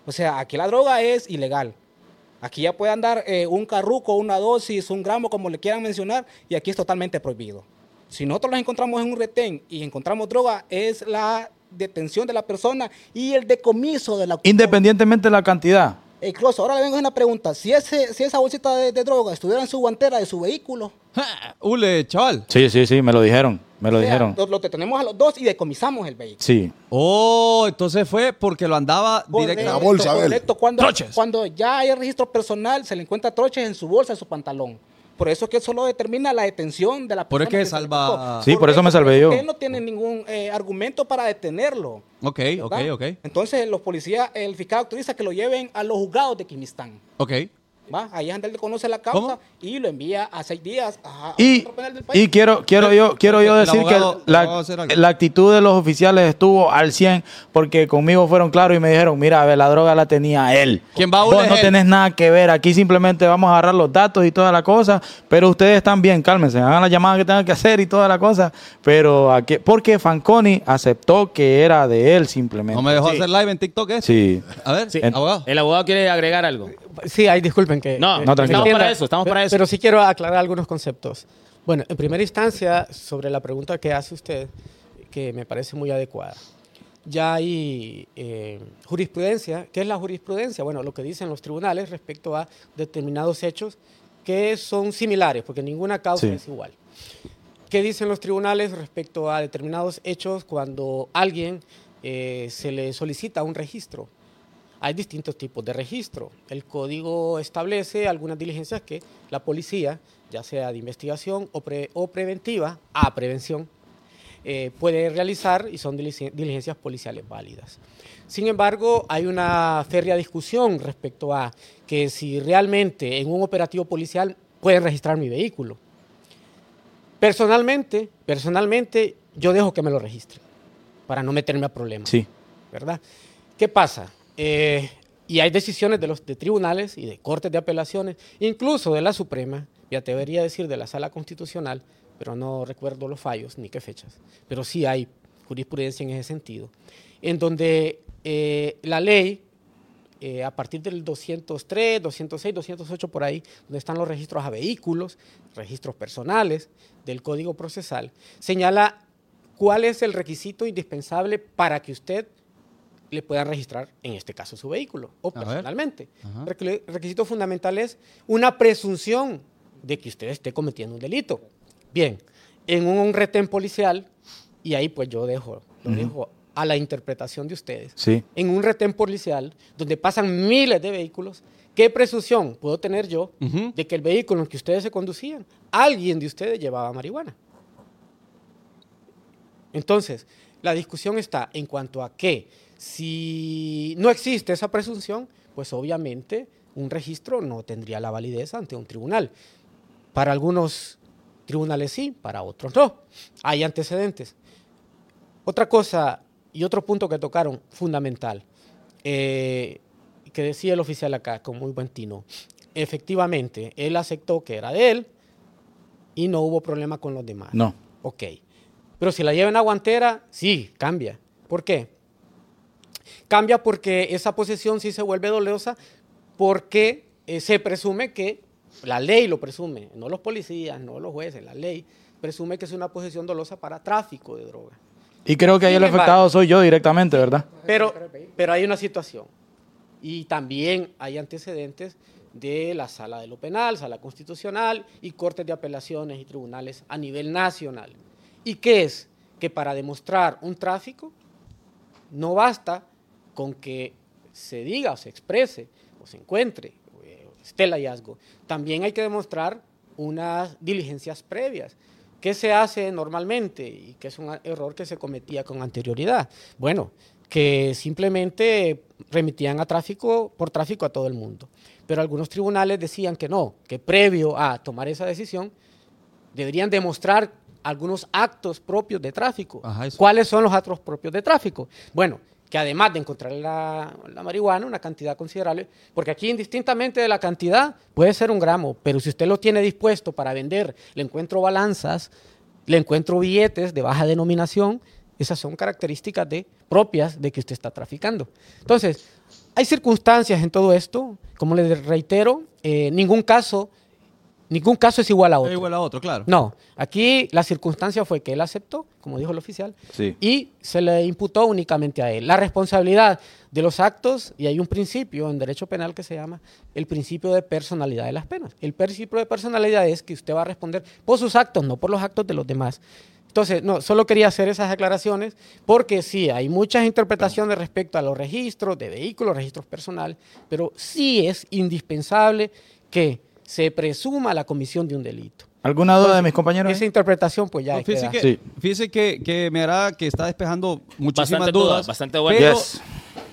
O sea, aquí la droga es ilegal. Aquí ya puede andar eh, un carruco, una dosis, un gramo, como le quieran mencionar, y aquí es totalmente prohibido. Si nosotros los encontramos en un retén y encontramos droga, es la detención de la persona y el decomiso de la... Independientemente de la cantidad. Incluso, ahora le vengo a una pregunta. Si, ese, si esa bolsita de, de droga estuviera en su guantera de su vehículo, *laughs* Ule, chaval. Sí, sí, sí, me lo dijeron. Me lo o sea, dijeron. Lo, lo detenemos a los dos y decomisamos el vehículo. Sí. Oh, entonces fue porque lo andaba directamente. La bolsa correcto. Cuando, Troches. cuando ya hay registro personal, se le encuentra troches en su bolsa, en su pantalón. Por eso es que solo determina la detención de la Por persona. eso que que salva-. Sí, por eso me salvé yo. Él no tiene ningún eh, argumento para detenerlo. Ok, ok, ¿verdad? ok. Entonces, los policías, el fiscal autoriza que lo lleven a los juzgados de Quimistán. Ok. ¿Va? Ahí es donde él conoce la causa ¿Cómo? y lo envía a seis días a, a Y, otro penal del país. y quiero, quiero yo, quiero yo El decir abogado- que el la, la actitud de los oficiales estuvo al 100 porque conmigo fueron claros y me dijeron, mira, a ver, la droga la tenía él. ¿Quién va a Vos no él. tenés nada que ver, aquí simplemente vamos a agarrar los datos y toda la cosa, pero ustedes están bien, cálmense, hagan la llamada que tengan que hacer y toda la cosa, pero aquí, porque Fanconi aceptó que era de él simplemente. No me dejó Sí. hacer live en TikTok, ¿eh? Sí. A ver, Sí. abogado. El abogado quiere agregar algo. Sí, ahí disculpen que... No, eh, no, tranquilo. estamos para eso, estamos para eso. Pero sí quiero aclarar algunos conceptos. Bueno, en primera instancia, sobre la pregunta que hace usted, que me parece muy adecuada. Ya hay eh, jurisprudencia. ¿Qué es la jurisprudencia? Bueno, lo que dicen los tribunales respecto a determinados hechos que son similares, porque ninguna causa Sí. es igual. ¿Qué dicen los tribunales respecto a determinados hechos cuando a alguien eh, se le solicita un registro? Hay distintos tipos de registro. El código establece algunas diligencias que la policía, ya sea de investigación o, pre- o preventiva, a prevención, eh, puede realizar y son diligen- diligencias policiales válidas. Sin embargo, hay una férrea discusión respecto a que si realmente en un operativo policial pueden registrar mi vehículo. Personalmente, personalmente, yo dejo que me lo registren para no meterme a problemas. Sí. ¿verdad? ¿Qué pasa? Eh, y hay decisiones de los de tribunales y de cortes de apelaciones, incluso de la Suprema, ya te debería decir de la Sala Constitucional, pero no recuerdo los fallos ni qué fechas, pero sí hay jurisprudencia en ese sentido, en donde eh, la ley, eh, a partir del 203, 206, 208 por ahí, donde están los registros a vehículos, registros personales del Código Procesal, señala cuál es el requisito indispensable para que usted le pueda registrar, en este caso, su vehículo o personalmente. Requi- requisito fundamental es una presunción de que usted esté cometiendo un delito. Bien, en un retén policial, y ahí pues yo dejo, lo dejo a la interpretación de ustedes. Sí. En un retén policial, donde pasan miles de vehículos, ¿qué presunción puedo tener yo de que el vehículo en que ustedes se conducían, alguien de ustedes llevaba marihuana? Entonces, la discusión está en cuanto a que si no existe esa presunción, pues obviamente un registro no tendría la validez ante un tribunal. Para algunos tribunales sí, para otros no. Hay antecedentes. Otra cosa y otro punto que tocaron fundamental, eh, que decía el oficial acá con muy buen tino. Efectivamente, él aceptó que era de él y no hubo problema con los demás. No. Ok. Pero si la llevan a guantera, sí, cambia. ¿Por qué? Cambia porque esa posesión sí se vuelve dolosa porque eh, se presume que, la ley lo presume, no los policías, no los jueces, la ley presume que es una posesión dolosa para tráfico de droga. Y creo que ahí el afectado soy yo directamente, ¿verdad? Pero, pero hay una situación. Y también hay antecedentes de la sala de lo penal, sala constitucional y cortes de apelaciones y tribunales a nivel nacional. ¿Y qué es? Que para demostrar un tráfico no basta con que se diga o se exprese o se encuentre o esté el hallazgo. También hay que demostrar unas diligencias previas. ¿qué se hace normalmente? Y que es un error que se cometía con anterioridad. Bueno, que simplemente remitían a tráfico por tráfico a todo el mundo. Pero algunos tribunales decían que no, que previo a tomar esa decisión deberían demostrar algunos actos propios de tráfico. Ajá. ¿Cuáles son los actos propios de tráfico? Bueno, que además de encontrar la, la marihuana, una cantidad considerable, porque aquí indistintamente de la cantidad puede ser un gramo, pero si usted lo tiene dispuesto para vender, le encuentro balanzas, le encuentro billetes de baja denominación, esas son características de, propias de que usted está traficando. Entonces, hay circunstancias en todo esto, como les reitero, eh, ningún caso, ningún caso es igual a otro. Es igual a otro, claro. No, aquí la circunstancia fue que él aceptó, como dijo el oficial, Sí. y se le imputó únicamente a él. La responsabilidad de los actos, y hay un principio en derecho penal que se llama el principio de personalidad de las penas. El principio de personalidad es que usted va a responder por sus actos, no por los actos de los demás. Entonces, no, solo quería hacer esas aclaraciones porque sí, hay muchas interpretaciones respecto a los registros de vehículos, registros personales, pero sí es indispensable que se presuma la comisión de un delito. ¿Alguna duda de mis compañeros? Esa interpretación, pues ya No, fíjese que, Sí. fíjese que, que me hará que está despejando muchísimas Bastante dudas. dudas, bastante bueno. Pero Yes.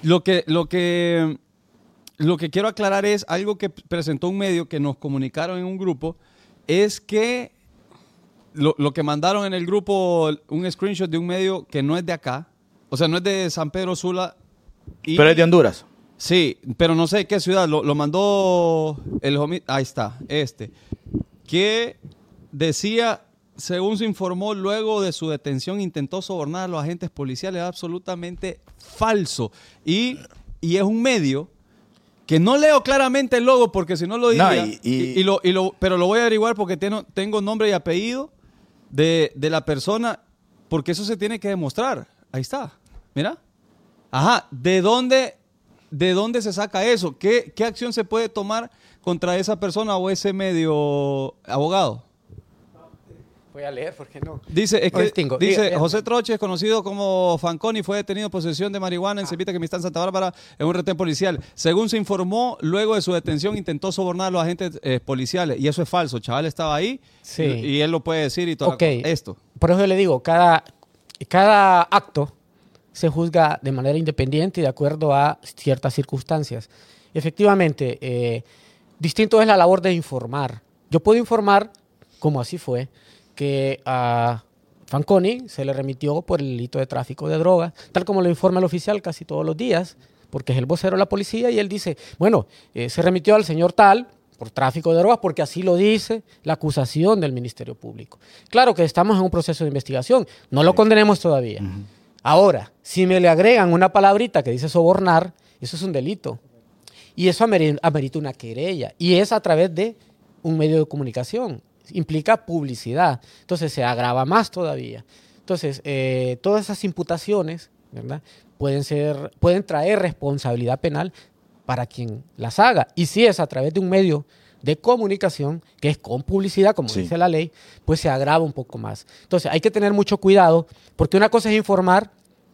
lo que, lo que lo que quiero aclarar es algo que presentó un medio que nos comunicaron en un grupo, es que lo, lo que mandaron en el grupo, un screenshot de un medio que no es de acá, o sea, no es de San Pedro Sula. y- Pero es de Honduras. Sí, pero no sé qué ciudad. Lo, lo mandó el homi- Ahí está, este. Que decía, según se informó, luego de su detención intentó sobornar a los agentes policiales. Es absolutamente falso. Y, y es un medio que no leo claramente el logo porque si no lo diría. y- y- y- y lo, y lo- pero lo voy a averiguar porque tengo, tengo nombre y apellido de, de la persona. Porque eso se tiene que demostrar. Ahí está. Mira. Ajá, ¿de dónde, de dónde se saca eso? ¿Qué, ¿Qué acción se puede tomar contra esa persona o ese medio abogado? Voy a leer, ¿por qué no? Dice, es que, distingo. dice Diga, José Troches, conocido como Fanconi, fue detenido en posesión de marihuana en Cepita, que está en Santa Bárbara, en un retén policial. Según se informó, luego de su detención intentó sobornar a los agentes eh, policiales. Y eso es falso. Chaval estaba ahí Sí. y, y él lo puede decir y todo. Esto. Por eso le digo, cada, cada acto se juzga de manera independiente y de acuerdo a ciertas circunstancias. Efectivamente, eh, distinto es la labor de informar. Yo puedo informar, como así fue, que a Fanconi se le remitió por el delito de tráfico de drogas, tal como lo informa el oficial casi todos los días, porque es el vocero de la policía y él dice, bueno, eh, se remitió al señor tal por tráfico de drogas, porque así lo dice la acusación del Ministerio Público. Claro que estamos en un proceso de investigación, no lo condenemos todavía. Ahora, si me le agregan una palabrita que dice sobornar, eso es un delito. Y eso ameri- amerita una querella. Y es a través de un medio de comunicación. Implica publicidad. Entonces se agrava más todavía. Entonces, eh, todas esas imputaciones, ¿verdad? Pueden, ser, pueden traer responsabilidad penal para quien las haga. Y si es a través de un medio de comunicación, que es con publicidad, como Sí. dice la ley, pues se agrava un poco más. Entonces, hay que tener mucho cuidado, porque una cosa es informar,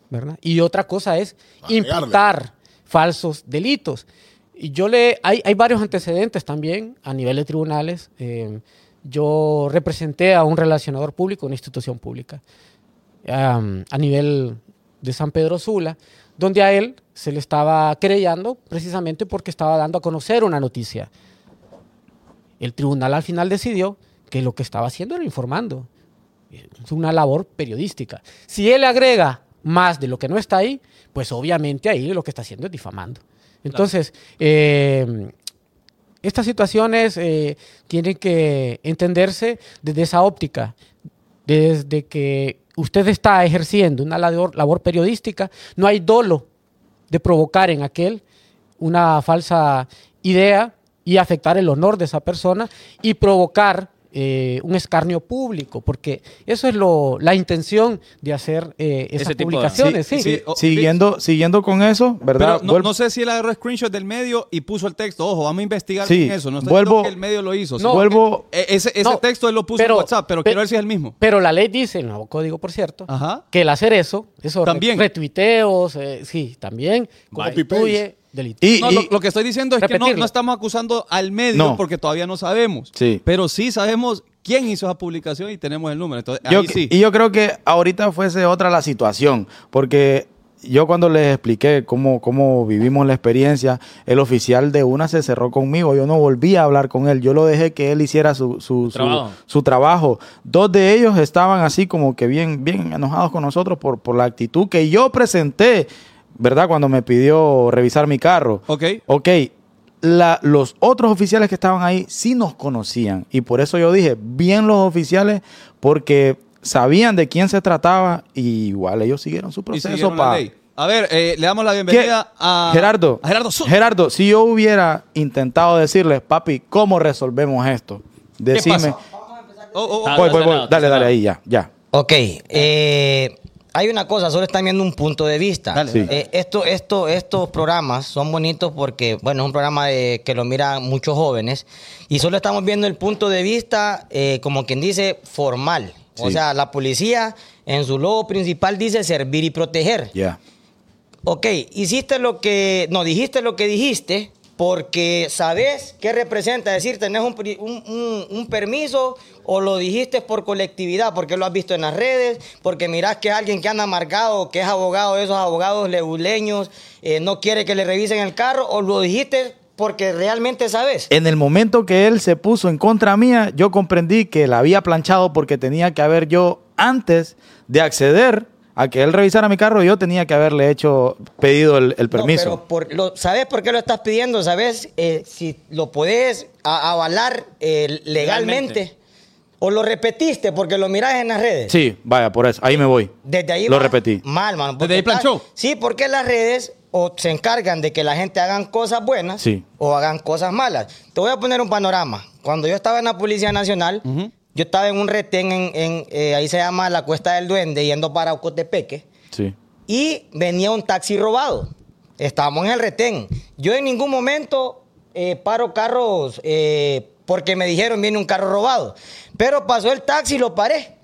¿verdad? Y otra cosa es Agregarle. imputar falsos delitos. Y yo le, hay, hay varios antecedentes también a nivel de tribunales. Eh, yo representé a un relacionador público, una institución pública, a nivel de San Pedro Sula, donde a él se le estaba querellando precisamente porque estaba dando a conocer una noticia. El tribunal al final decidió que lo que estaba haciendo era informando. Es una labor periodística. Si él agrega más de lo que no está ahí, pues obviamente ahí lo que está haciendo es difamando. Entonces, eh, estas situaciones eh, tienen que entenderse desde esa óptica, desde que usted está ejerciendo una labor, labor periodística, no hay dolo de provocar en aquel una falsa idea y afectar el honor de esa persona y provocar eh, un escarnio público, porque eso es lo, la intención de hacer eh, esas Ese tipo de- publicaciones. Sí, sí, o- Siguiendo, siguiendo con eso, ¿verdad? Pero no, Vuelvo- no sé si él agarró screenshot del medio y puso el texto. Ojo, vamos a investigar Sí, bien eso. No estoy vuelvo- diciendo que el medio lo hizo. No, vuelvo- Eh, Ese, ese No, texto él lo puso pero- en WhatsApp, pero pe- quiero ver si es el mismo. Pero la ley dice, el nuevo código, por cierto, Ajá. que el hacer eso, eso También. retuiteos, eh, sí, también Copy constituye delito. Y, No, y- lo, lo que estoy diciendo es que no, estamos acusando al medio No. porque todavía no sabemos. Sí. Pero sí sabemos quién hizo esa publicación y tenemos el número. Entonces, yo, ahí sí. y yo creo que ahorita fuese otra la situación, porque yo cuando les expliqué cómo, cómo vivimos la experiencia, el oficial de una se cerró conmigo, yo no volví a hablar con él, yo lo dejé que él hiciera su, su, su- Trabajo. su trabajo. Dos de ellos estaban así como que bien, bien enojados con nosotros por, por la actitud que yo presenté, ¿verdad? Cuando me pidió revisar mi carro. Ok. Ok, la- los otros oficiales que estaban ahí sí nos conocían y por eso yo dije, bien los oficiales, porque sabían de quién se trataba y igual ellos siguieron su Y proceso. siguieron la pa- ley. A ver, eh, le damos la ¿Qué? bienvenida a Gerardo, a Gerardo Zul. Gerardo, si yo hubiera intentado decirles, papi, ¿cómo resolvemos esto? Decime. pasa? Oh, oh, oh. Ah, Voy, voy, voy. Dale, dale ahí, ya, ya. Ok, eh, hay una cosa, solo están viendo un punto de vista. Dale. Sí. Eh, esto, esto, estos programas son bonitos porque, bueno, es un programa de- que lo miran muchos jóvenes y solo estamos viendo el punto de vista, eh, como quien dice, formal. O sea, la policía en su logo principal dice servir y proteger. Ya. Ok, hiciste lo que, no, dijiste lo que dijiste porque sabes qué representa, es decir, tenés un, un- permiso o lo dijiste por colectividad, porque lo has visto en las redes, porque mirás que alguien que anda amargado, que es abogado esos abogados lebuleños, eh, no quiere que le revisen el carro, o lo dijiste porque realmente sabes. En el momento que él se puso en contra mía, yo comprendí que la había planchado porque tenía que haber yo, antes de acceder a que él revisara mi carro, yo tenía que haberle hecho, pedido el, el No, permiso. pero por, lo, ¿Sabes por qué lo estás pidiendo? ¿Sabes eh, si lo podés a- avalar eh, legalmente? Legalmente. ¿O lo repetiste porque lo mirás en las redes? Sí, vaya, por eso. Ahí me voy. Desde ahí Lo va repetí. Mal, mano. ¿Desde ahí planchó? Sí, porque las redes o se encargan de que la gente hagan cosas buenas Sí. o hagan cosas malas. Te voy a poner un panorama. Cuando yo estaba en la Policía Nacional, yo estaba en un retén en, en, eh, ahí se llama la Cuesta del Duende, yendo para Ocotepeque Sí. y venía un taxi robado. Estábamos en el retén. Yo en ningún momento eh, paro carros eh, porque me dijeron viene un carro robado. Pero pasó el taxi y lo paré.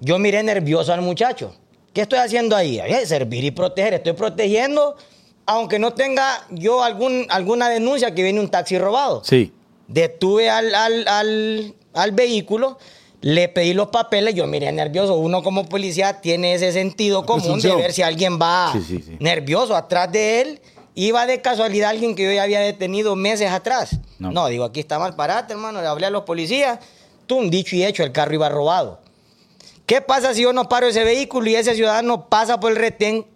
Yo miré nervioso al muchacho. ¿Qué estoy haciendo ahí? Servir y proteger. Estoy protegiendo, aunque no tenga yo algún, alguna denuncia que viene un taxi robado. Sí. Detuve al, al, al, al vehículo, le pedí los papeles, yo miré nervioso. Uno como policía tiene ese sentido común de ver si alguien va Sí, sí, sí. nervioso atrás de él. Iba de casualidad alguien que yo ya había detenido meses atrás. No. No, digo, aquí está mal parate, hermano. Le hablé a los policías. Tú, un dicho y hecho, el carro iba robado. ¿Qué pasa si yo no paro ese vehículo y ese ciudadano pasa por el retén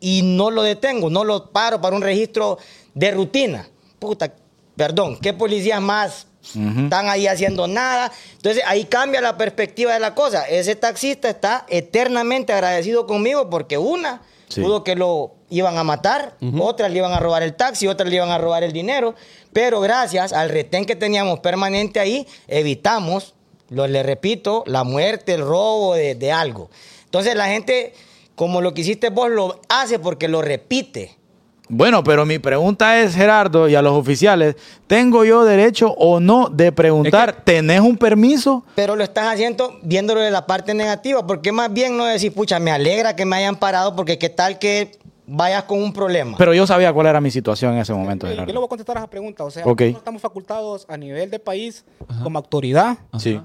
y no lo detengo? No lo paro para un registro de rutina. Puta, perdón, ¿qué policías más están ahí haciendo nada? Entonces ahí cambia la perspectiva de la cosa. Ese taxista está eternamente agradecido conmigo porque una, Sí. pudo que lo iban a matar, otras le iban a robar el taxi, otras le iban a robar el dinero, pero gracias al retén que teníamos permanente ahí, evitamos, lo, le repito, la muerte, el robo de, de algo. Entonces la gente, como lo que hiciste vos, lo hace porque lo repite. Bueno, pero mi pregunta es, Gerardo, y a los oficiales, ¿tengo yo derecho o no de preguntar, ¿tenés un permiso? Pero lo estás haciendo viéndolo de la parte negativa, porque más bien no decir, pucha, me alegra que me hayan parado, porque qué tal que vayas con un problema. Pero yo sabía cuál era mi situación en ese momento, Eh, Yo le voy a contestar a esa pregunta. O sea, Ok. nosotros estamos facultados a nivel de país como autoridad Sí.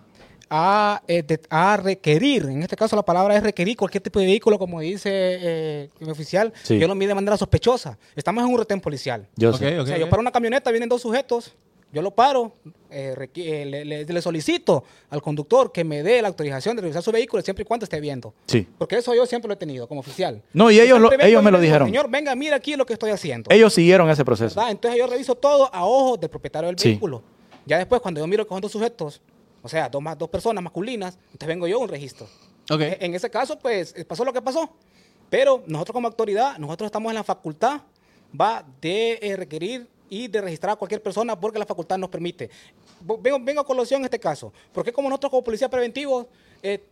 A, eh, de- a requerir, en este caso la palabra es requerir cualquier tipo de vehículo, como dice eh, mi oficial, Sí. yo lo mide de manera sospechosa. Estamos en un retén policial. Yo Ok, sé. ok, o sea, yo paro una camioneta, vienen dos sujetos, yo lo paro, eh, eh, le, le- le solicito al conductor que me dé la autorización de revisar su vehículo siempre y cuando esté viendo. Sí. Porque eso yo siempre lo he tenido como oficial. No, y ellos, lo- ellos me lo dijeron. Señor, venga, mira aquí lo que estoy haciendo. Ellos siguieron ese proceso. ¿verdad? Entonces yo reviso todo a ojos del propietario del Sí. vehículo. Ya después, cuando yo miro que son dos sujetos, o sea, dos, más, dos personas masculinas, entonces vengo yo a un registro. Ok. E- En ese caso, pues, eh, pasó lo que pasó. Pero nosotros como autoridad, nosotros estamos en la facultad, va, de eh, requerir y de registrar a cualquier persona porque la facultad nos permite. Vengo, vengo a colación en este caso. Porque como nosotros como policía preventivos eh,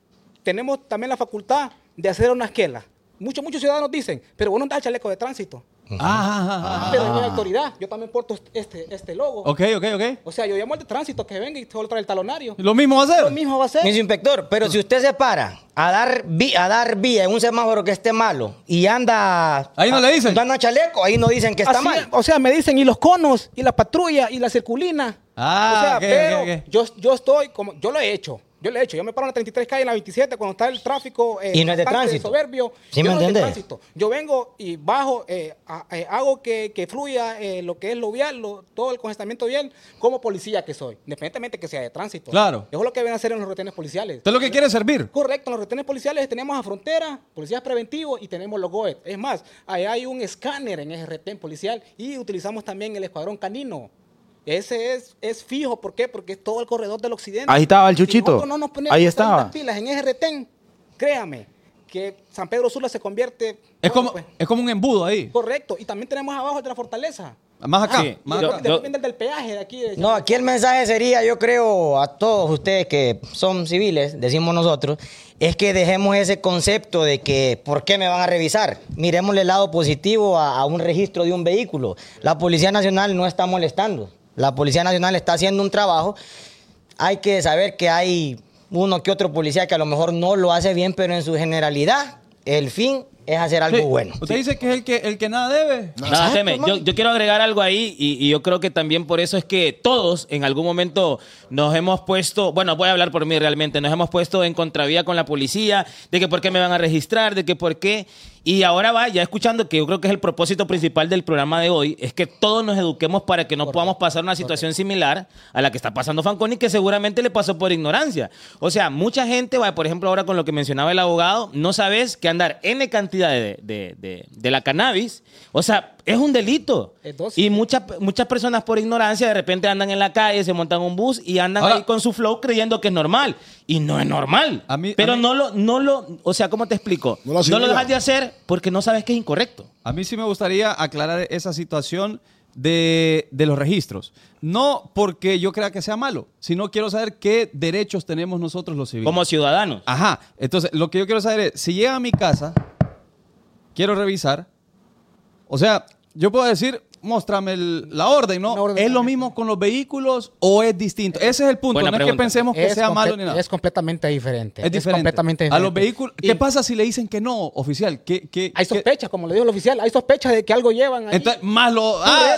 tenemos también la facultad de hacer una esquela. Muchos, muchos ciudadanos dicen, pero bueno, da el chaleco de tránsito. Ah, ah, ah, ah. Pero en mi autoridad, yo también porto este, este logo. Ok, ok, ok. O sea, yo llamo al de tránsito que venga y solo trae el talonario. Lo mismo va a ser. Lo mismo va a ser. Miss inspector, pero si usted se para a dar, vi- a dar vía en un semáforo que esté malo y anda. Ahí no le dicen. Anda chaleco, ahí no dicen que está Así, mal. O sea, me dicen, y los conos, y la patrulla, y la circulina. Ah, o sea, ok, pero ok, ok. Yo, yo estoy como, yo lo he hecho. Yo lo he hecho. Yo me paro en la 33 calle, en la 27, cuando está el tráfico. eh, Y no es de tránsito. soberbio. ¿Sí Yo me no es de entiende? tránsito. Yo vengo y bajo, eh, a- eh, hago que, que fluya eh, lo que es lo vial, lo- todo el congestamiento vial, como policía que soy, independientemente que sea de tránsito. Claro. Eso es lo que deben hacer en los retenes policiales. Usted lo que quiere es servir. Correcto, en los retenes policiales tenemos a frontera, policías preventivos y tenemos los GOET. Es más, ahí hay un escáner en ese retén policial y utilizamos también el escuadrón canino. Ese es, es fijo, ¿por qué? Porque es todo el corredor del occidente. Ahí estaba el Si Chuchito. nosotros no nos ponemos Ahí las estaba. pilas en ese retén, créame, que San Pedro Sula se convierte... Es bueno, como, pues, es como un embudo ahí. correcto, y también tenemos abajo de la fortaleza. Más acá. Sí. más acá. después, después viene el del peaje de aquí. de- No, aquí el mensaje sería, yo creo, a todos ustedes que son civiles, decimos nosotros, es que dejemos ese concepto de que, ¿por qué me van a revisar? Miremosle el lado positivo a, a un registro de un vehículo. La Policía Nacional no está molestando. La Policía Nacional está haciendo un trabajo. Hay que saber que hay uno que otro policía que a lo mejor no lo hace bien, pero en su generalidad, el fin es hacer algo Sí. bueno. Usted dice que es el que, el que nada debe. Nada, Exacto, teme. Yo, hermano. yo quiero agregar algo ahí y, y yo creo que también por eso es que todos en algún momento nos hemos puesto, bueno, voy a hablar por mí realmente, nos hemos puesto en contravía con la policía, de que por qué me van a registrar, de que por qué. Y ahora va, ya escuchando que yo creo que es el propósito principal del programa de hoy, es que todos nos eduquemos para que no podamos pasar una situación similar a la que está pasando Fanconi, que seguramente le pasó por ignorancia. O sea, mucha gente, va, por ejemplo, ahora con lo que mencionaba el abogado, no sabes que andar N cantidad de, de- de- de la cannabis, o sea, es un delito. Y muchas, muchas personas por ignorancia de repente andan en la calle, se montan un bus y andan Ahora- ahí con su flow creyendo que es normal. Y no es normal. A mí- Pero a mí- no lo, no lo, o sea, ¿cómo te explico? No lo No lo, asimila. dejas de hacer porque no sabes que es incorrecto. A mí sí me gustaría aclarar esa situación de, de los registros. No porque yo crea que sea malo, sino quiero saber qué derechos tenemos nosotros los civiles. Como ciudadanos. Ajá. Entonces, lo que yo quiero saber es, si llega a mi casa, quiero revisar. O sea, yo puedo decir, muéstrame el- la orden, ¿no? Orden. ¿Es lo mismo con los vehículos o es distinto? Ese es el punto. Buena no es que pensemos que Es sea malo ni nada. Es completamente diferente. Es diferente. completamente A diferente. los vehículos. Y ¿Qué pasa si le dicen que no, oficial? ¿Qué, qué, Hay sospechas, como le dijo el oficial, hay sospechas de que algo llevan ahí. Entonces, más lo. ah,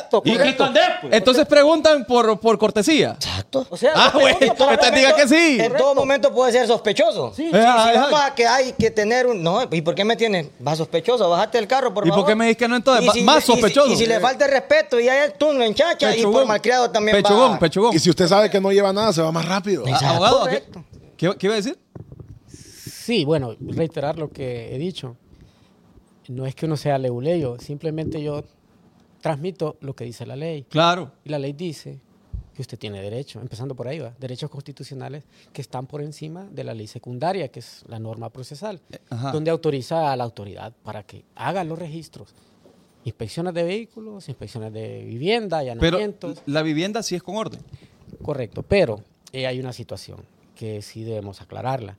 entonces preguntan por, por cortesía. Exacto. O sea, Ah, güey, que te diga que sí. En todo momento puede ser sospechoso. Sí. Sí, si ah, vamos ah. a que hay que tener un. No, ¿y por qué me tienes? Va sospechoso, bájate del carro, por ¿Y por favor. qué me dices que no entonces? Más si- sospechoso. Y si, le falta respeto y hay tú no enchacha y por malcriado también Pechugón, va. pechugón. Y si usted sabe que no lleva nada, se va más rápido. Ah, abogado, ¿qué, Correcto. qué, qué iba a decir? Sí, bueno, reiterar lo que he dicho. No es que uno sea leguleyo, simplemente yo transmito lo que dice la ley. Claro. Y la ley dice que usted tiene derecho, empezando por ahí, ¿va? derechos constitucionales que están por encima de la ley secundaria, que es la norma procesal, ajá. donde autoriza a la autoridad para que haga los registros. Inspecciones de vehículos, inspecciones de vivienda, Pero allanamientos. la vivienda sí es con orden. Correcto, pero eh, hay una situación que sí debemos aclararla.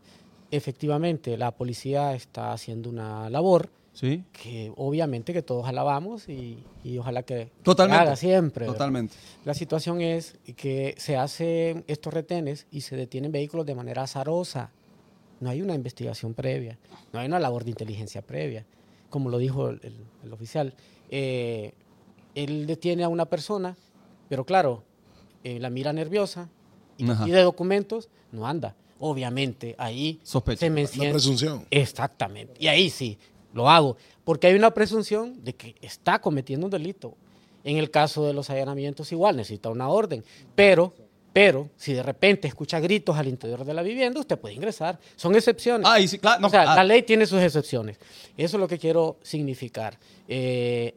Efectivamente, la policía está haciendo una labor Sí. que obviamente que todos alabamos y, y ojalá que, Totalmente. haga siempre. ¿verdad? Totalmente. La situación es que se hacen estos retenes y se detienen vehículos de manera azarosa. No hay una investigación previa, no hay una labor de inteligencia previa, como lo dijo el, el- el oficial. Eh, él detiene a una persona, pero claro, eh, la mira nerviosa y Ajá. pide documentos, no anda. Obviamente ahí Sospecha. se La menciona. presunción. Exactamente. Y ahí sí, lo hago. Porque hay una presunción de que está cometiendo un delito. En el caso de los allanamientos igual, necesita una orden. Pero, pero, si de repente escucha gritos al interior de la vivienda, usted puede ingresar. Son excepciones. Ah, y sí, claro. no, o sea, ah, la ley tiene sus excepciones. Eso es lo que quiero significar. Eh,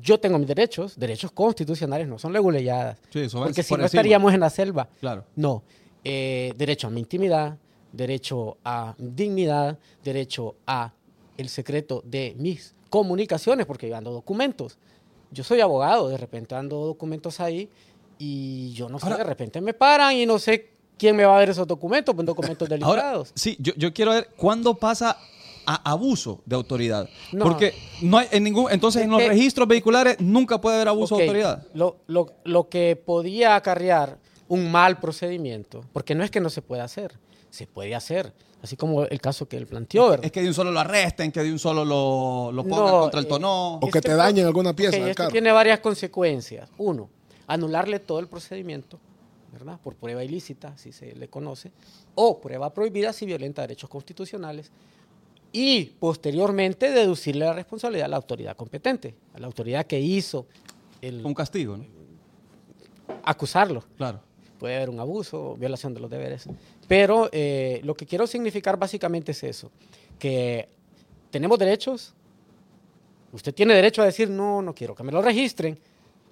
yo tengo mis derechos, derechos constitucionales, no son leguleyadas. Sí, porque si por no encima. estaríamos en la selva. Claro. No. Eh, derecho a mi intimidad, derecho a dignidad, derecho a el secreto de mis comunicaciones, porque yo ando documentos. Yo soy abogado, de repente ando documentos ahí y yo no sé, Ahora- de repente me paran y no sé quién me va a ver esos documentos, pues documentos *laughs* Ahora, delicados. sí, yo, yo quiero ver cuándo pasa a abuso de autoridad. No. Porque no hay en ningún, entonces en los que- registros vehiculares nunca puede haber abuso de autoridad. Lo, lo- lo que podía acarrear un mal procedimiento, porque no es que no se pueda hacer, se puede hacer, así como el caso que él planteó, ¿verdad? Es que de un solo lo arresten, que de un solo lo, lo pongan No, contra el eh, tono. O que Este te dañen alguna pieza Ok, del esto carro. tiene varias consecuencias. Uno, anularle todo el procedimiento, ¿verdad? Por prueba ilícita, si se le conoce, o prueba prohibida si violenta derechos constitucionales, y posteriormente deducirle la responsabilidad a la autoridad competente, a la autoridad que hizo el Un castigo, ¿no? acusarlo. Claro. Puede haber un abuso o violación de los deberes. Pero eh, lo que quiero significar básicamente es eso, que tenemos derechos, usted tiene derecho a decir, no, no quiero que me lo registren.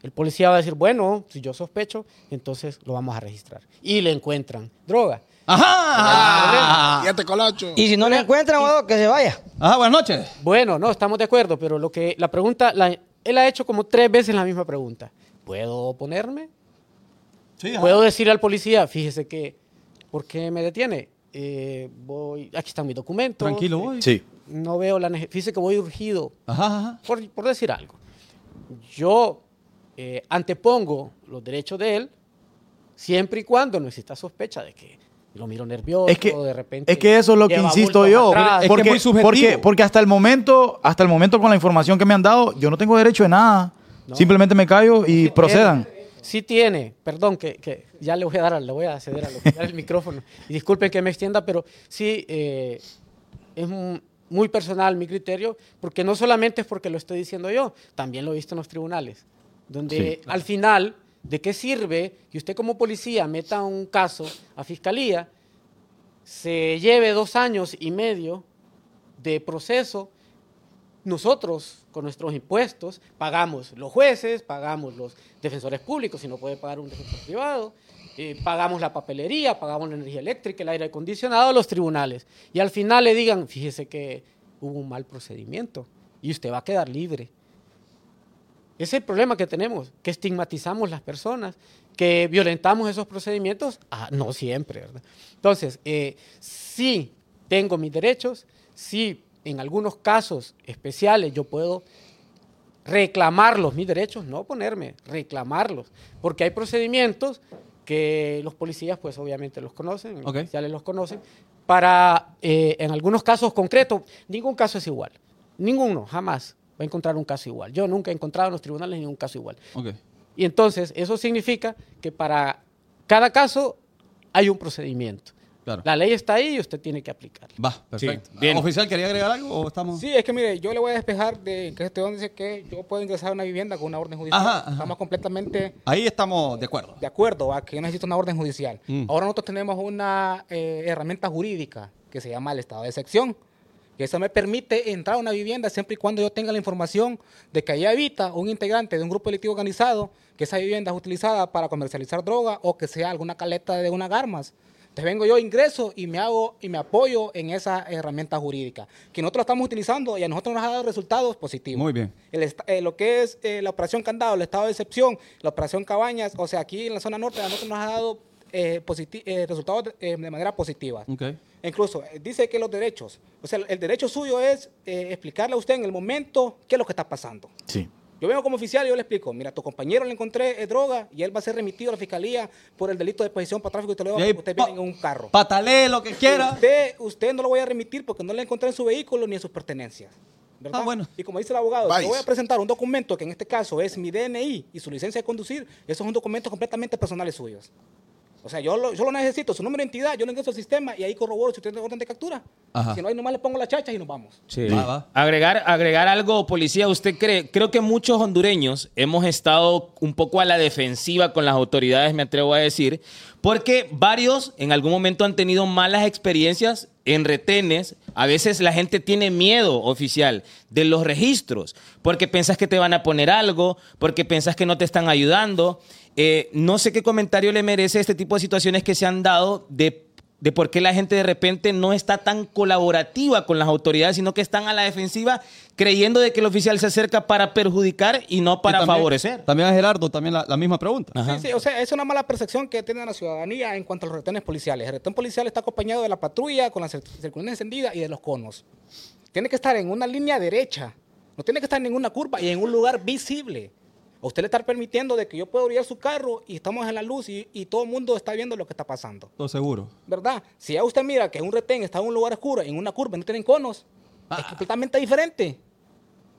El policía va a decir, bueno, si yo sospecho, entonces lo vamos a registrar. Y le encuentran droga. ¡Ajá! Y este colacho. Y si no le encuentran, huevón, que se vaya. Ajá, buenas noches. Bueno, no, estamos de acuerdo, pero lo que la pregunta, la- él ha hecho como tres veces la misma pregunta. ¿Puedo oponerme? Sí, ajá. Puedo decirle al policía, fíjese que, ¿por qué me detiene? Eh, voy, aquí están mis documentos. Tranquilo, eh, voy. Sí. No veo la necesidad. Fíjese que voy urgido, Ajá, ajá. por, por decir algo. Yo eh, antepongo los derechos de él siempre y cuando no exista sospecha de que lo miro nervioso, Es que, de repente. es que eso es lo que insisto yo. atrás. Porque, es muy subjetivo. porque, porque hasta el momento, hasta el momento con la información que me han dado, yo no tengo derecho de nada. Simplemente me callo y Sí procedan. tiene, sí tiene, perdón, que, que ya le voy a dar, le voy a ceder al oficial el *laughs* micrófono. Y disculpen que me extienda, pero sí eh, es mu- muy personal mi criterio, porque no solamente es porque lo estoy diciendo yo, también lo he visto en los tribunales, donde al final, ¿de qué sirve que usted como policía meta un caso a fiscalía, se lleve dos años y medio de proceso nosotros, con nuestros impuestos, pagamos los jueces, pagamos los defensores públicos, si no puede pagar un defensor privado, eh, pagamos la papelería, pagamos la energía eléctrica, el aire acondicionado, los tribunales. Y al final le digan, fíjese que hubo un mal procedimiento y usted va a quedar libre. Ese es el problema que tenemos, que estigmatizamos las personas, que violentamos esos procedimientos. Ah, no siempre, ¿verdad? Entonces, eh, sí tengo mis derechos, sí en algunos casos especiales yo puedo reclamarlos, mis derechos, no oponerme, reclamarlos, porque hay procedimientos que los policías pues obviamente los conocen, los Ok. oficiales los conocen, para eh, en algunos casos concretos, ningún caso es igual, ninguno, jamás va a encontrar un caso igual. Yo nunca he encontrado en los tribunales ningún caso igual. Ok. Y entonces eso significa que para cada caso hay un procedimiento. Claro. La ley está ahí y usted tiene que aplicarla. Va, perfecto. bien. ¿Oficial quería agregar algo o estamos...? Sí, es que mire, yo le voy a despejar de que este donde dice que yo puedo ingresar a una vivienda con una orden judicial. Ajá, ajá. Estamos completamente Ahí estamos de acuerdo. de acuerdo a que yo necesito una orden judicial. Mm. Ahora nosotros tenemos una eh, herramienta jurídica que se llama el estado de sección. Que eso me permite entrar a una vivienda siempre y cuando yo tenga la información de que allá habita un integrante de un grupo delictivo organizado, que esa vivienda es utilizada para comercializar droga o que sea alguna caleta de unas armas. Entonces vengo yo, ingreso y me hago y me apoyo en esa herramienta jurídica, que nosotros estamos utilizando y a nosotros nos ha dado resultados positivos. Muy bien. El eh, lo que es eh, la operación Candado, el estado de excepción, la operación Cabañas, o sea, aquí en la zona norte a nosotros nos ha dado eh, eh, resultados de, eh, de manera positiva. Incluso eh, dice que los derechos, o sea, el, derecho suyo es eh, explicarle a usted en el momento qué es lo que está pasando. Sí. Yo vengo como oficial y yo le explico, mira, a tu compañero le encontré eh, droga y él va a ser remitido a la fiscalía por el delito de posesión para tráfico y te lo ahí, usted viene en un carro. Patalee lo que quiera. Usted, usted no lo voy a remitir porque no le encontré en su vehículo ni en sus pertenencias. ¿verdad? Ah, bueno. Y como dice el abogado, yo voy a presentar un documento que en este caso es mi DNI y su licencia de conducir. Esos son documentos completamente personales suyos. O sea, yo lo, yo lo necesito, su número de identidad, yo lo ingreso al sistema y ahí corroboro si usted tiene orden de captura. Ajá. Si no, ahí nomás le pongo las chachas y nos vamos. Sí. Va, va. Agregar, agregar algo, policía, ¿usted cree? Creo que muchos hondureños hemos estado un poco a la defensiva con las autoridades, me atrevo a decir, porque varios en algún momento han tenido malas experiencias en retenes. A veces la gente tiene miedo oficial de los registros, porque pensás que te van a poner algo, porque pensás que no te están ayudando. Eh, no sé qué comentario le merece este tipo de situaciones que se han dado de de por qué la gente de repente no está tan colaborativa con las autoridades, sino que están a la defensiva creyendo de que el oficial se acerca para perjudicar y no para Y también- favorecer. También a Gerardo, también la, la misma pregunta. Sí, sí, o sea, es una mala percepción que tiene la ciudadanía en cuanto a los retenes policiales. El retén policial está acompañado de la patrulla con la cir- circunstancia encendida y de los conos. tiene que estar en una línea derecha. No tiene que estar en ninguna curva y en un lugar visible. A usted le está permitiendo de que yo pueda orillar su carro y estamos en la luz y, y todo el mundo está viendo lo que está pasando. Todo seguro. ¿Verdad? Si ya usted mira que un retén está en un lugar oscuro, en una curva, y no tienen conos, es completamente diferente.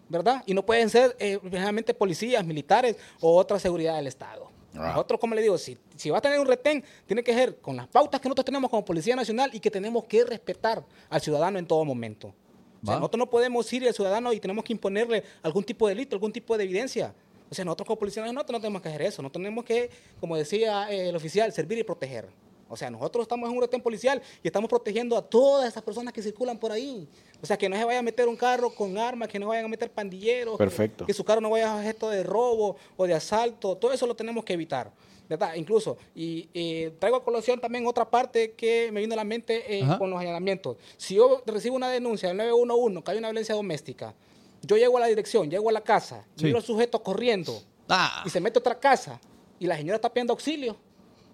¿Verdad? Y no pueden ser eh, realmente policías, militares o otra seguridad del Estado. Nosotros, como le digo, si, si va a tener un retén, tiene que ser con las pautas que nosotros tenemos como Policía Nacional y que tenemos que respetar al ciudadano en todo momento. O sea, nosotros no podemos ir al ciudadano y tenemos que imponerle algún tipo de delito, algún tipo de evidencia. O sea, nosotros como Policía Nacional no tenemos que hacer eso. No tenemos que, como decía eh, el oficial, servir y proteger. O sea, nosotros estamos en un retén policial y estamos protegiendo a todas esas personas que circulan por ahí. O sea, que no se vaya a meter un carro con armas, que no vayan a meter pandilleros. Perfecto. Que, su carro no vaya a objeto de robo o de asalto. Todo eso lo tenemos que evitar. ¿Verdad? Incluso, y eh, traigo a colación también otra parte que me vino a la mente eh, con los allanamientos. Si yo recibo una denuncia del 911 que hay una violencia doméstica, yo llego a la dirección, llego a la casa, Sí. miro al sujeto corriendo Ah. y se mete a otra casa y la señora está pidiendo auxilio,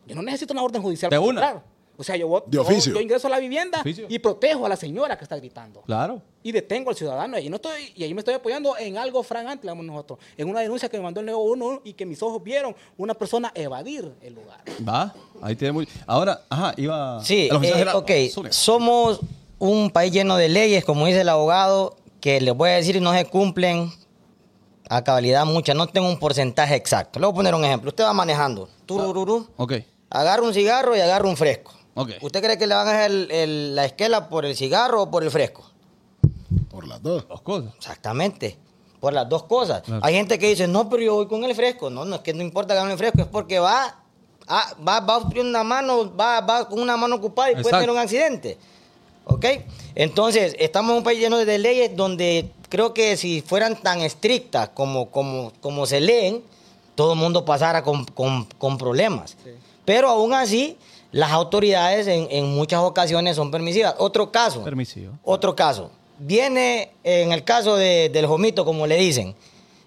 yo no necesito una orden judicial De para una. entrar. O sea, yo, voy- De yo- oficio. yo ingreso a la vivienda Oficio. y protejo a la señora que está gritando. Claro. Y detengo al ciudadano. Y, no estoy, y ahí me estoy apoyando en algo fragante, digamos nosotros. En una denuncia que me mandó el 911 y que mis ojos vieron una persona evadir el lugar. Va. Ahí tiene muy. Ahora, ajá, iba. Sí, eh, ok. Somos un país lleno de leyes, como dice el abogado, que les voy a decir no se cumplen a cabalidad muchas. No tengo un porcentaje exacto. Le voy a poner un ejemplo. Usted va manejando. turururú, Ok. agarra un cigarro y agarra un fresco. Ok. ¿Usted cree que le van a hacer el- el- la esquela por el cigarro o por el fresco? Por las dos. Dos cosas. Exactamente. Por las dos cosas. Claro. Hay gente que dice, no, pero yo voy con el fresco. No, no es que no importa que haga el fresco, es porque va, ah, va, va a obstruir una mano, va, va con una mano ocupada y puede tener un accidente. ¿Ok? Entonces, estamos en un país lleno de leyes donde creo que si fueran tan estrictas como, como, como se leen, todo el mundo pasara con, con- con problemas. Pero aún así, las autoridades en, en muchas ocasiones son permisivas. Otro caso. Permisivo. Otro caso. Viene en el caso de- del jomito, como le dicen.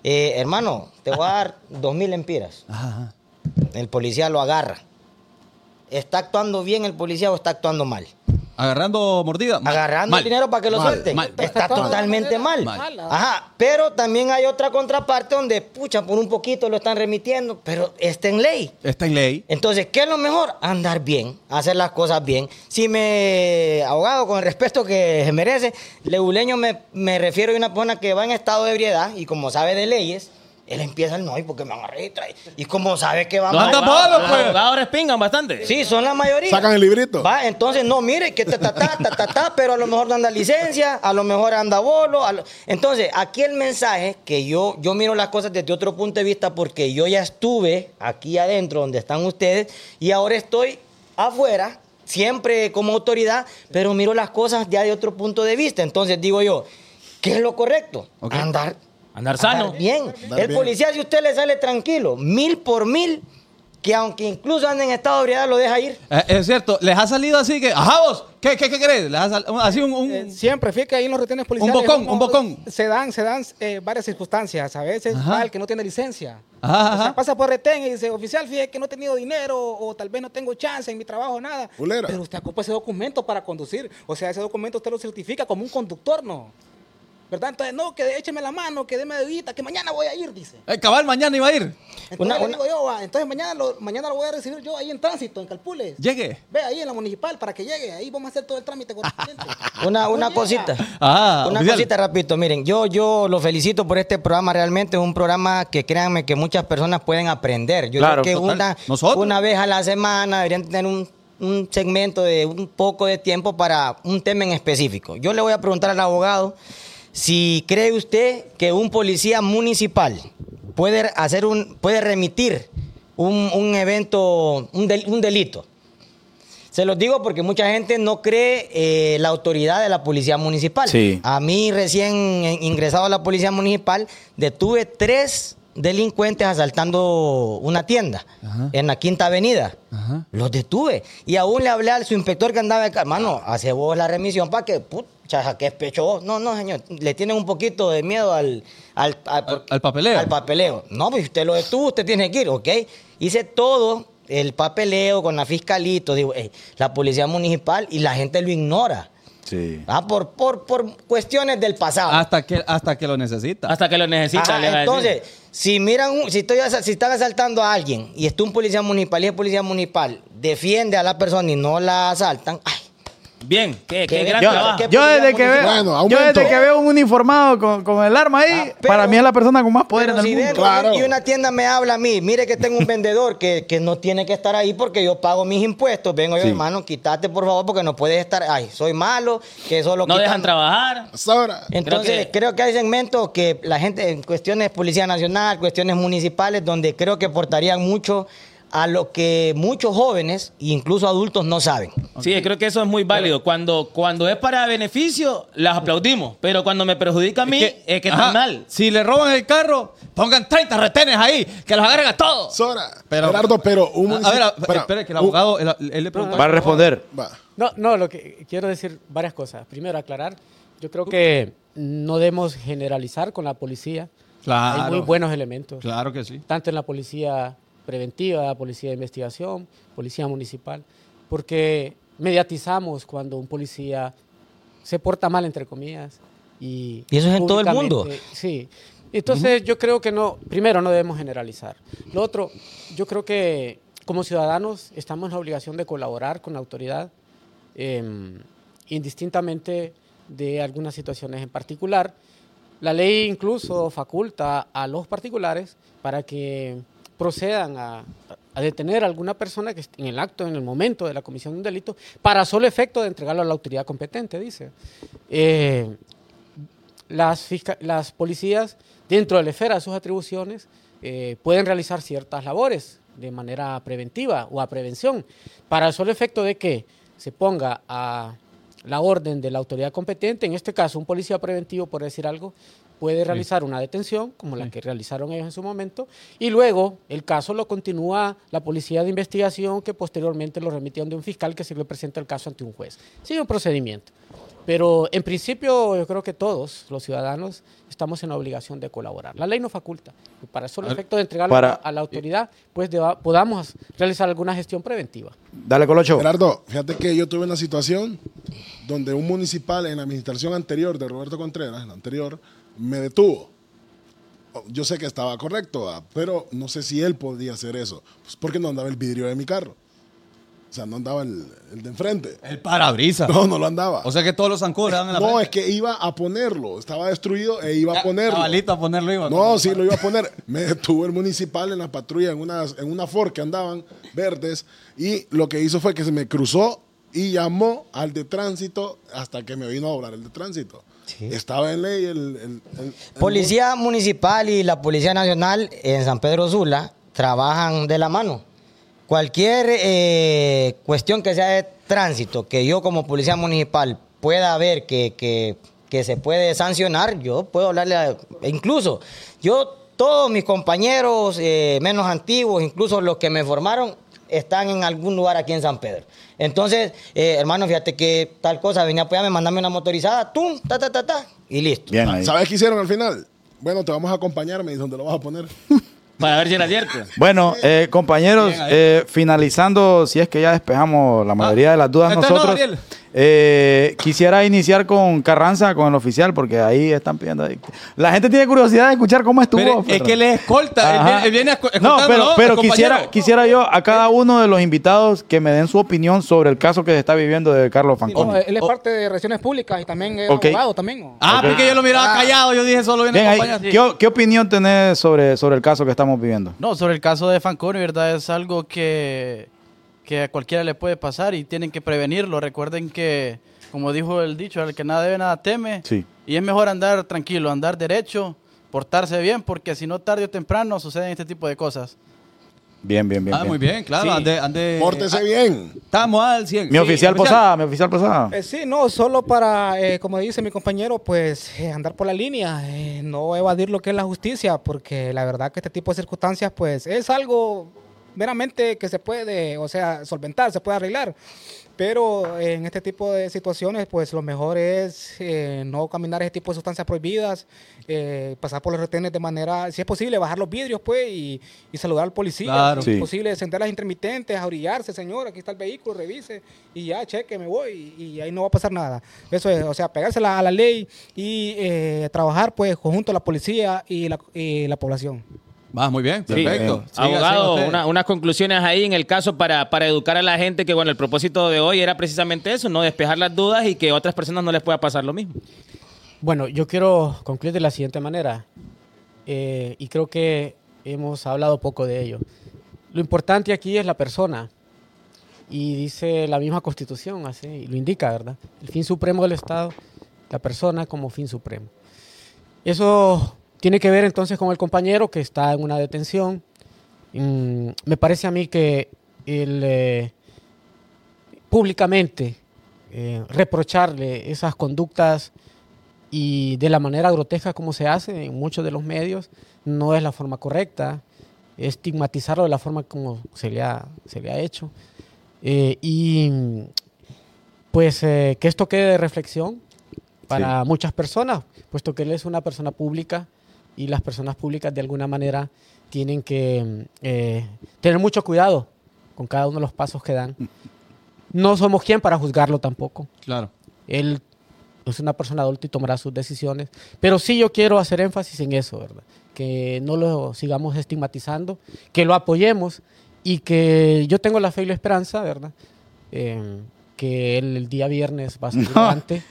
eh, hermano, te voy a dar *laughs* dos mil empiras. Ajá. El policía lo agarra. ¿Está actuando bien el policía o está actuando mal? Agarrando mordida. mal, Agarrando mal, el dinero para que lo mal, suelte. mal. Está totalmente mal. mala. Ajá. Pero también hay otra contraparte donde, pucha, por un poquito lo están remitiendo, pero está en ley. Está en ley. Entonces, ¿qué es lo mejor? Andar bien, hacer las cosas bien. Si me, abogado, con el respeto que se merece, leguleño me, me refiero a una persona que va en estado de ebriedad y como sabe de leyes, él empieza el no, ¿y porque me van a registrar? Y como sabe que va No mal- anda Abogados- palo, pues. Los abogados respingan bastante. Sí, son la mayoría. Sacan el librito. Va, entonces, no, mire, que ta, ta, ta, ta, ta, ta, pero a lo mejor no anda licencia, a lo mejor anda bolo. a lo- Entonces, aquí el mensaje, que yo, yo miro las cosas desde otro punto de vista, porque yo ya estuve aquí adentro donde están ustedes, y ahora estoy afuera, siempre como autoridad, pero miro las cosas ya de otro punto de vista. Entonces, digo yo, ¿qué es lo correcto? Andar Andar sano. Andar bien. Andar el bien. policía, si usted le sale tranquilo, mil por mil, que aunque incluso ande en estado de ebriedad, lo deja ir. Eh, es cierto, les ha salido así que, ajá vos, ¿qué, qué, qué querés? Les ha sal- un- así un, un- Eh, siempre, fíjate que ahí en los retenes policiales. bocón, uno- un bocón. Se dan, se dan eh, varias circunstancias. A veces Ajá. va el que no tiene licencia. Ajá, O sea, ajá. pasa por retén y dice, oficial, fíjate que no he tenido dinero o tal vez no tengo chance en mi trabajo, nada. Fulera. Pero usted ocupa ese documento para conducir. O sea, ese documento usted lo certifica como un conductor, ¿no? ¿Verdad? Entonces, no, que écheme la mano, que déme dedita, que mañana voy a ir, dice. Eh, cabal mañana iba a ir. Entonces, Una- le una- digo yo, "Ah, entonces mañana lo, mañana lo voy a recibir yo ahí en tránsito, en Calpules. Llegue. Ve ahí en la municipal para que llegue. Ahí vamos a hacer todo el trámite correspondiente. *laughs* Una, una cosita. Ah, una oficial. cosita rapidito. Miren, yo, yo lo felicito por este programa. Realmente es un programa que créanme que muchas personas pueden aprender. Yo Claro, creo que una, una vez a la semana deberían tener un, un segmento de un poco de tiempo para un tema en específico. Yo le voy a preguntar al abogado si cree usted que un policía municipal puede hacer un, puede remitir un, un evento, un, del- un delito. Se los digo porque mucha gente no cree eh, la autoridad de la policía municipal. Sí. A mí recién eh, ingresado a la policía municipal detuve tres delincuentes asaltando una tienda Ajá. en la Quinta Avenida. Ajá. Los detuve y aún le hablé al su inspector que andaba acá, mano, hace vos la remisión para que, pucha, que es pecho vos. No, no, señor, le tienen un poquito de miedo al, al, Al- al papeleo. Al papeleo. No, pues usted lo detuvo, usted tiene que ir, ¿ok? Hice todo el papeleo con la fiscalito, digo, "Ey, la policía municipal y la gente lo ignora. Sí. Ah, por, por, por cuestiones del pasado. Hasta que, hasta que lo necesita. Hasta que lo necesita. Ajá, le entonces, si miran, si, estoy, si están asaltando a alguien y está un policía municipal y el policía municipal defiende a la persona y no la asaltan, ay, Bien, qué, qué Qué gran. Yo, trabajo. ¿Qué yo desde que veo, municipal? Bueno, yo aumento. desde que veo un uniformado con, con el arma ahí, Ah, pero- para mí es la persona con más poder en el si mundo. Claro. y una tienda me habla a mí, mire que tengo un vendedor que, que no tiene que estar ahí porque yo pago mis impuestos. Vengo yo, Sí. hermano, quítate por favor porque no puedes estar. Ay, soy malo, que solo No quitan- dejan trabajar. Entonces, Creo creo que, hay segmentos que la gente, en cuestiones de Policía Nacional, cuestiones municipales, donde creo que aportarían mucho a lo que muchos jóvenes e incluso adultos no saben. Sí, creo que eso es muy válido. Cuando, cuando es para beneficio, las aplaudimos. Pero cuando me perjudica a mí, es que, Ajá, está mal. Si le roban el carro, pongan 30 retenes ahí, que los agarren a todos. Sora. Pero- Gerardo, pero un A- a ver, espera, espere, que el abogado, él, él le preguntó. Va a responder. va. No, no, lo que quiero decir varias cosas. Primero, aclarar. Yo creo que no debemos generalizar con la policía. Claro. Hay muy buenos elementos. Claro que sí. Tanto en la policía preventiva, policía de investigación, policía municipal. Porque mediatizamos cuando un policía se porta mal, entre comillas. Y, Y eso es en todo el mundo. Sí. Entonces yo creo que no, primero no debemos generalizar. Lo otro, yo creo que como ciudadanos estamos en la obligación de colaborar con la autoridad, em, indistintamente de algunas situaciones en particular. La ley incluso faculta a los particulares para que procedan a, detener a alguna persona que esté en el acto, en el momento de la comisión de un delito, para solo efecto de entregarlo a la autoridad competente, dice. Eh, las, las policías, dentro de la esfera de sus atribuciones, eh, pueden realizar ciertas labores de manera preventiva o a prevención, para el solo efecto de que se ponga a la orden de la autoridad competente, en este caso un policía preventivo, por decir algo, puede realizar una detención, como la que realizaron ellos en su momento, y luego el caso lo continúa la policía de investigación, que posteriormente lo remite ante un fiscal que se le presenta el caso ante un juez. Sigue un procedimiento. Pero en principio yo creo que todos los ciudadanos estamos en la obligación de colaborar. La ley nos faculta. Y para solo efecto de entregarlo para- a, la autoridad, pues deba- podamos realizar alguna gestión preventiva. Dale, Colocho. Gerardo, fíjate que yo tuve una situación donde un municipal en la administración anterior de Roberto Contreras, en la anterior, me detuvo. Yo sé que estaba correcto, pero no sé si él podía hacer eso. Pues porque no andaba el vidrio de mi carro. O sea, no andaba el, el de enfrente. El parabrisas. No, no lo andaba. O sea que todos los zancudos en la no, frente. es que iba a ponerlo. Estaba destruido e iba a ponerlo. Cabalito a ponerlo iba. No, sí, lo iba a poner. Me detuvo el municipal en la patrulla en una, en una Ford que andaban verdes y lo que hizo fue que se me cruzó y llamó al de tránsito hasta que me vino a doblar el de tránsito. Estaba en ley el... el- el- el- Policía municipal y la Policía Nacional en San Pedro Sula trabajan de la mano. Cualquier eh, cuestión que sea de tránsito que yo como policía municipal pueda ver que, que- que se puede sancionar, yo puedo hablarle a... Incluso yo, todos mis compañeros eh, menos antiguos, incluso los que me formaron, están en algún lugar aquí en San Pedro. Entonces, eh, hermano, fíjate que tal cosa, venía a apoyarme, mandame una motorizada, tum, ta, ta, ta, ta, y listo. Bien. ¿Sabes qué hicieron al final? Bueno, te vamos a acompañar, me dice, ¿dónde lo vas a poner? *laughs* Para ver si era cierto. Bueno, eh, compañeros, eh, finalizando, si es que ya despejamos la mayoría de las dudas no, nosotros. Eh, quisiera iniciar con Carranza, con el oficial, porque ahí están pidiendo. La gente tiene curiosidad de escuchar cómo estuvo. Pero es pero- que él es escolta. Él viene, él viene a esco- No, pero, quisiera, quisiera yo a cada uno de los invitados que me den su opinión sobre el caso que se está viviendo de Carlos Fanconi. No, él es parte de relaciones públicas y también es Ok. abogado también. ¿no? Ah, porque yo lo miraba callado. Yo dije, solo viene Bien, a ahí, acompañar. ¿qué, qué opinión tenés sobre, sobre el caso que estamos viviendo? No, sobre el caso de Fanconi, ¿verdad? Es algo que, que a cualquiera le puede pasar y tienen que prevenirlo. Recuerden que, como dijo el dicho, al que nada debe, nada teme. Sí. Y es mejor andar tranquilo, andar derecho, portarse bien, porque si no, tarde o temprano suceden este tipo de cosas. Bien, bien, bien. Ah, muy bien, claro. Sí. Ande, ande- Pórtese ah, bien. Estamos al 100. Mi Sí, oficial Posada, mi oficial Posada. Eh, sí, no, solo para, eh, como dice mi compañero, pues eh, andar por la línea, eh, no evadir lo que es la justicia, porque la verdad que este tipo de circunstancias, pues es algo meramente que se puede, o sea, solventar, se puede arreglar. Pero en este tipo de situaciones, pues lo mejor es eh, no caminar ese tipo de sustancias prohibidas, eh, pasar por los retenes de manera, si es posible, bajar los vidrios, pues, y, y saludar al policía. Claro. Si es posible, encender las intermitentes, a orillarse, señor, aquí está el vehículo, revise, y ya, cheque, me voy, y, y ahí no va a pasar nada. Eso es, o sea, pegarse la- a la ley y eh, trabajar, pues, conjunto a la policía y la, y la población. Va, muy bien, Sí. perfecto. Abogado, una- unas conclusiones ahí en el caso para, para educar a la gente, que bueno, el propósito de hoy era precisamente eso, ¿no? Despejar las dudas y que a otras personas no les pueda pasar lo mismo. Bueno, yo quiero concluir de la siguiente manera, eh, y creo que hemos hablado poco de ello. Lo importante aquí es la persona, y dice la misma constitución, así y lo indica, ¿verdad? El fin supremo del Estado, la persona como fin supremo. Eso tiene que ver entonces con el compañero que está en una detención. Mm, me parece a mí que el, eh, públicamente eh, reprocharle esas conductas y de la manera grotesca como se hace en muchos de los medios no es la forma correcta. Estigmatizarlo de la forma como se le ha, se le ha hecho. Eh, y pues eh, que esto quede de reflexión para muchas personas, puesto que él es una persona pública y las personas públicas de alguna manera tienen que eh, tener mucho cuidado con cada uno de los pasos que dan. No somos quien para juzgarlo tampoco. Claro. Él es una persona adulta y tomará sus decisiones. Pero sí yo quiero hacer énfasis en eso, ¿verdad? Que no lo sigamos estigmatizando, que lo apoyemos y que yo tengo la fe y la esperanza, ¿verdad? Eh, que él el día viernes va a salir *laughs* No.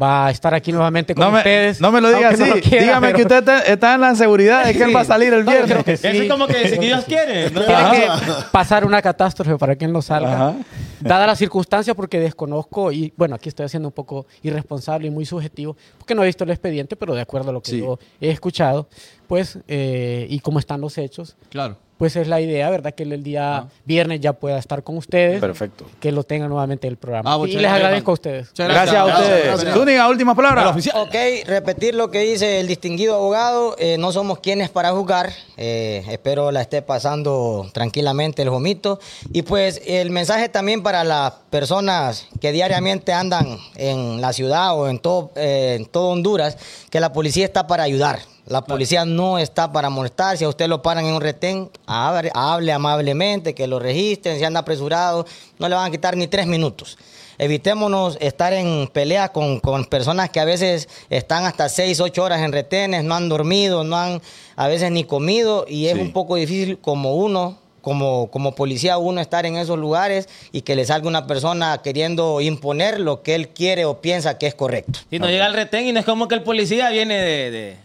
Va a estar aquí nuevamente con No me, ustedes. no me lo diga así. no lo quiera, Dígame pero- que usted está, está en la seguridad de que él va a salir el viernes. creo que sí. Eso es como que si Dios quiere. ¿no? Tiene que pasar una catástrofe para que él no salga. Ajá. Dadas las circunstancias, porque desconozco, y bueno, aquí estoy haciendo un poco irresponsable y muy subjetivo, porque no he visto el expediente, pero de acuerdo a lo que Sí. yo he escuchado, pues, eh, y cómo están los hechos, Claro. Pues es la idea, ¿verdad? Que el día Ah. viernes ya pueda estar con ustedes, Perfecto. que lo tengan nuevamente en el programa. Ah, y les gracias. agradezco a ustedes. Muchas Gracias a ustedes. gracias. Zúñiga, última palabra. Ok, repetir lo que dice el distinguido abogado. eh, no somos quienes para juzgar. eh, espero la esté pasando tranquilamente el vomito. Y pues el mensaje también para las personas que diariamente andan en la ciudad o en todo, eh, en todo Honduras, que la policía está para ayudar. La policía no está para molestar. Si a usted lo paran en un retén, hable, hable amablemente, que lo registren. Si anda apresurado, no le van a quitar ni tres minutos. Evitémonos estar en pelea con, con personas que a veces están hasta 6, 8 horas en retenes, no han dormido, no han a veces ni comido y es Sí. un poco difícil como uno, como, como policía, uno estar en esos lugares y que le salga una persona queriendo imponer lo que él quiere o piensa que es correcto. Si no llega al retén y no es como que el policía viene de... de-